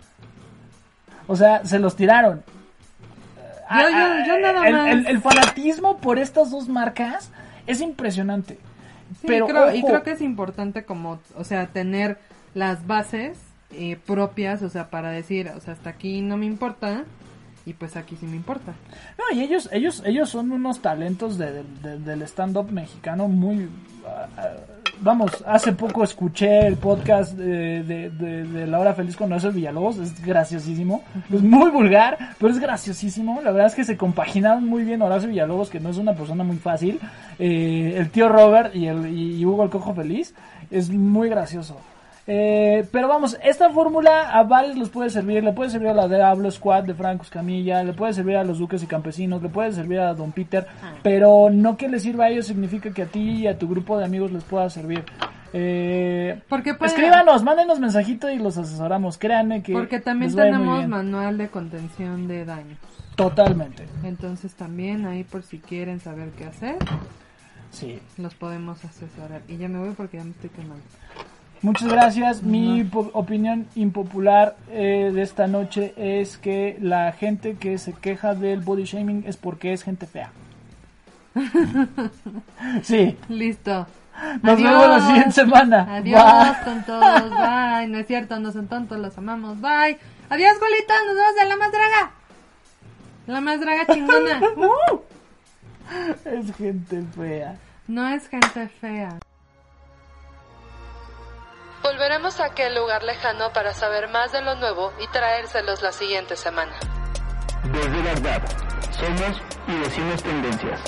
O sea, se los tiraron. Yo- yo- yo nada el, más- el- el fanatismo por estas dos marcas es impresionante. Sí, Pero creo, y creo que es importante como, o sea, tener las bases eh, propias, o sea, para decir, o sea, hasta aquí no me importa y pues aquí sí me importa. No, y ellos, ellos, ellos son unos talentos de- de- del stand-up mexicano muy... ah, ah, vamos, hace poco escuché el podcast de, de, de- de La Hora Feliz con Horacio Villalobos, es graciosísimo, es muy vulgar, pero es graciosísimo, la verdad es que se compaginaron muy bien Horacio Villalobos, que no es una persona muy fácil, eh, el tío Robert y, el, y Hugo el Cojo Feliz, es muy gracioso. Eh, pero vamos, esta fórmula a varios les puede servir. Le puede servir a la de Hablo Squad de Franco Escamilla, le puede servir a los Duques y Campesinos, le puede servir a Don Peter, pero no que le sirva a ellos significa que a ti y a tu grupo de amigos les pueda servir. Eh, Porque puede- escríbanos, mándenos mensajito y los asesoramos. Créanme que Porque también tenemos bien. manual de contención de daños. Totalmente. Entonces también ahí por si quieren saber qué hacer, Sí. los podemos asesorar. Y ya me voy porque ya me estoy quemando. Muchas gracias. Mi opinión impopular eh, de esta noche es que la gente que se queja del body shaming es porque es gente fea. <laughs> sí. Listo. Nos Adiós. vemos la siguiente semana. Adiós, Bye. tontos. Bye. No es cierto, no son tontos, los amamos. Bye. Adiós, Julito. Nos vemos en la más draga. La más draga chingona. <laughs> Uh. Es gente fea. No es gente fea. Volveremos a aquel lugar lejano para saber más de lo nuevo y traérselos la siguiente semana. Desde verdad, somos y decimos tendencias.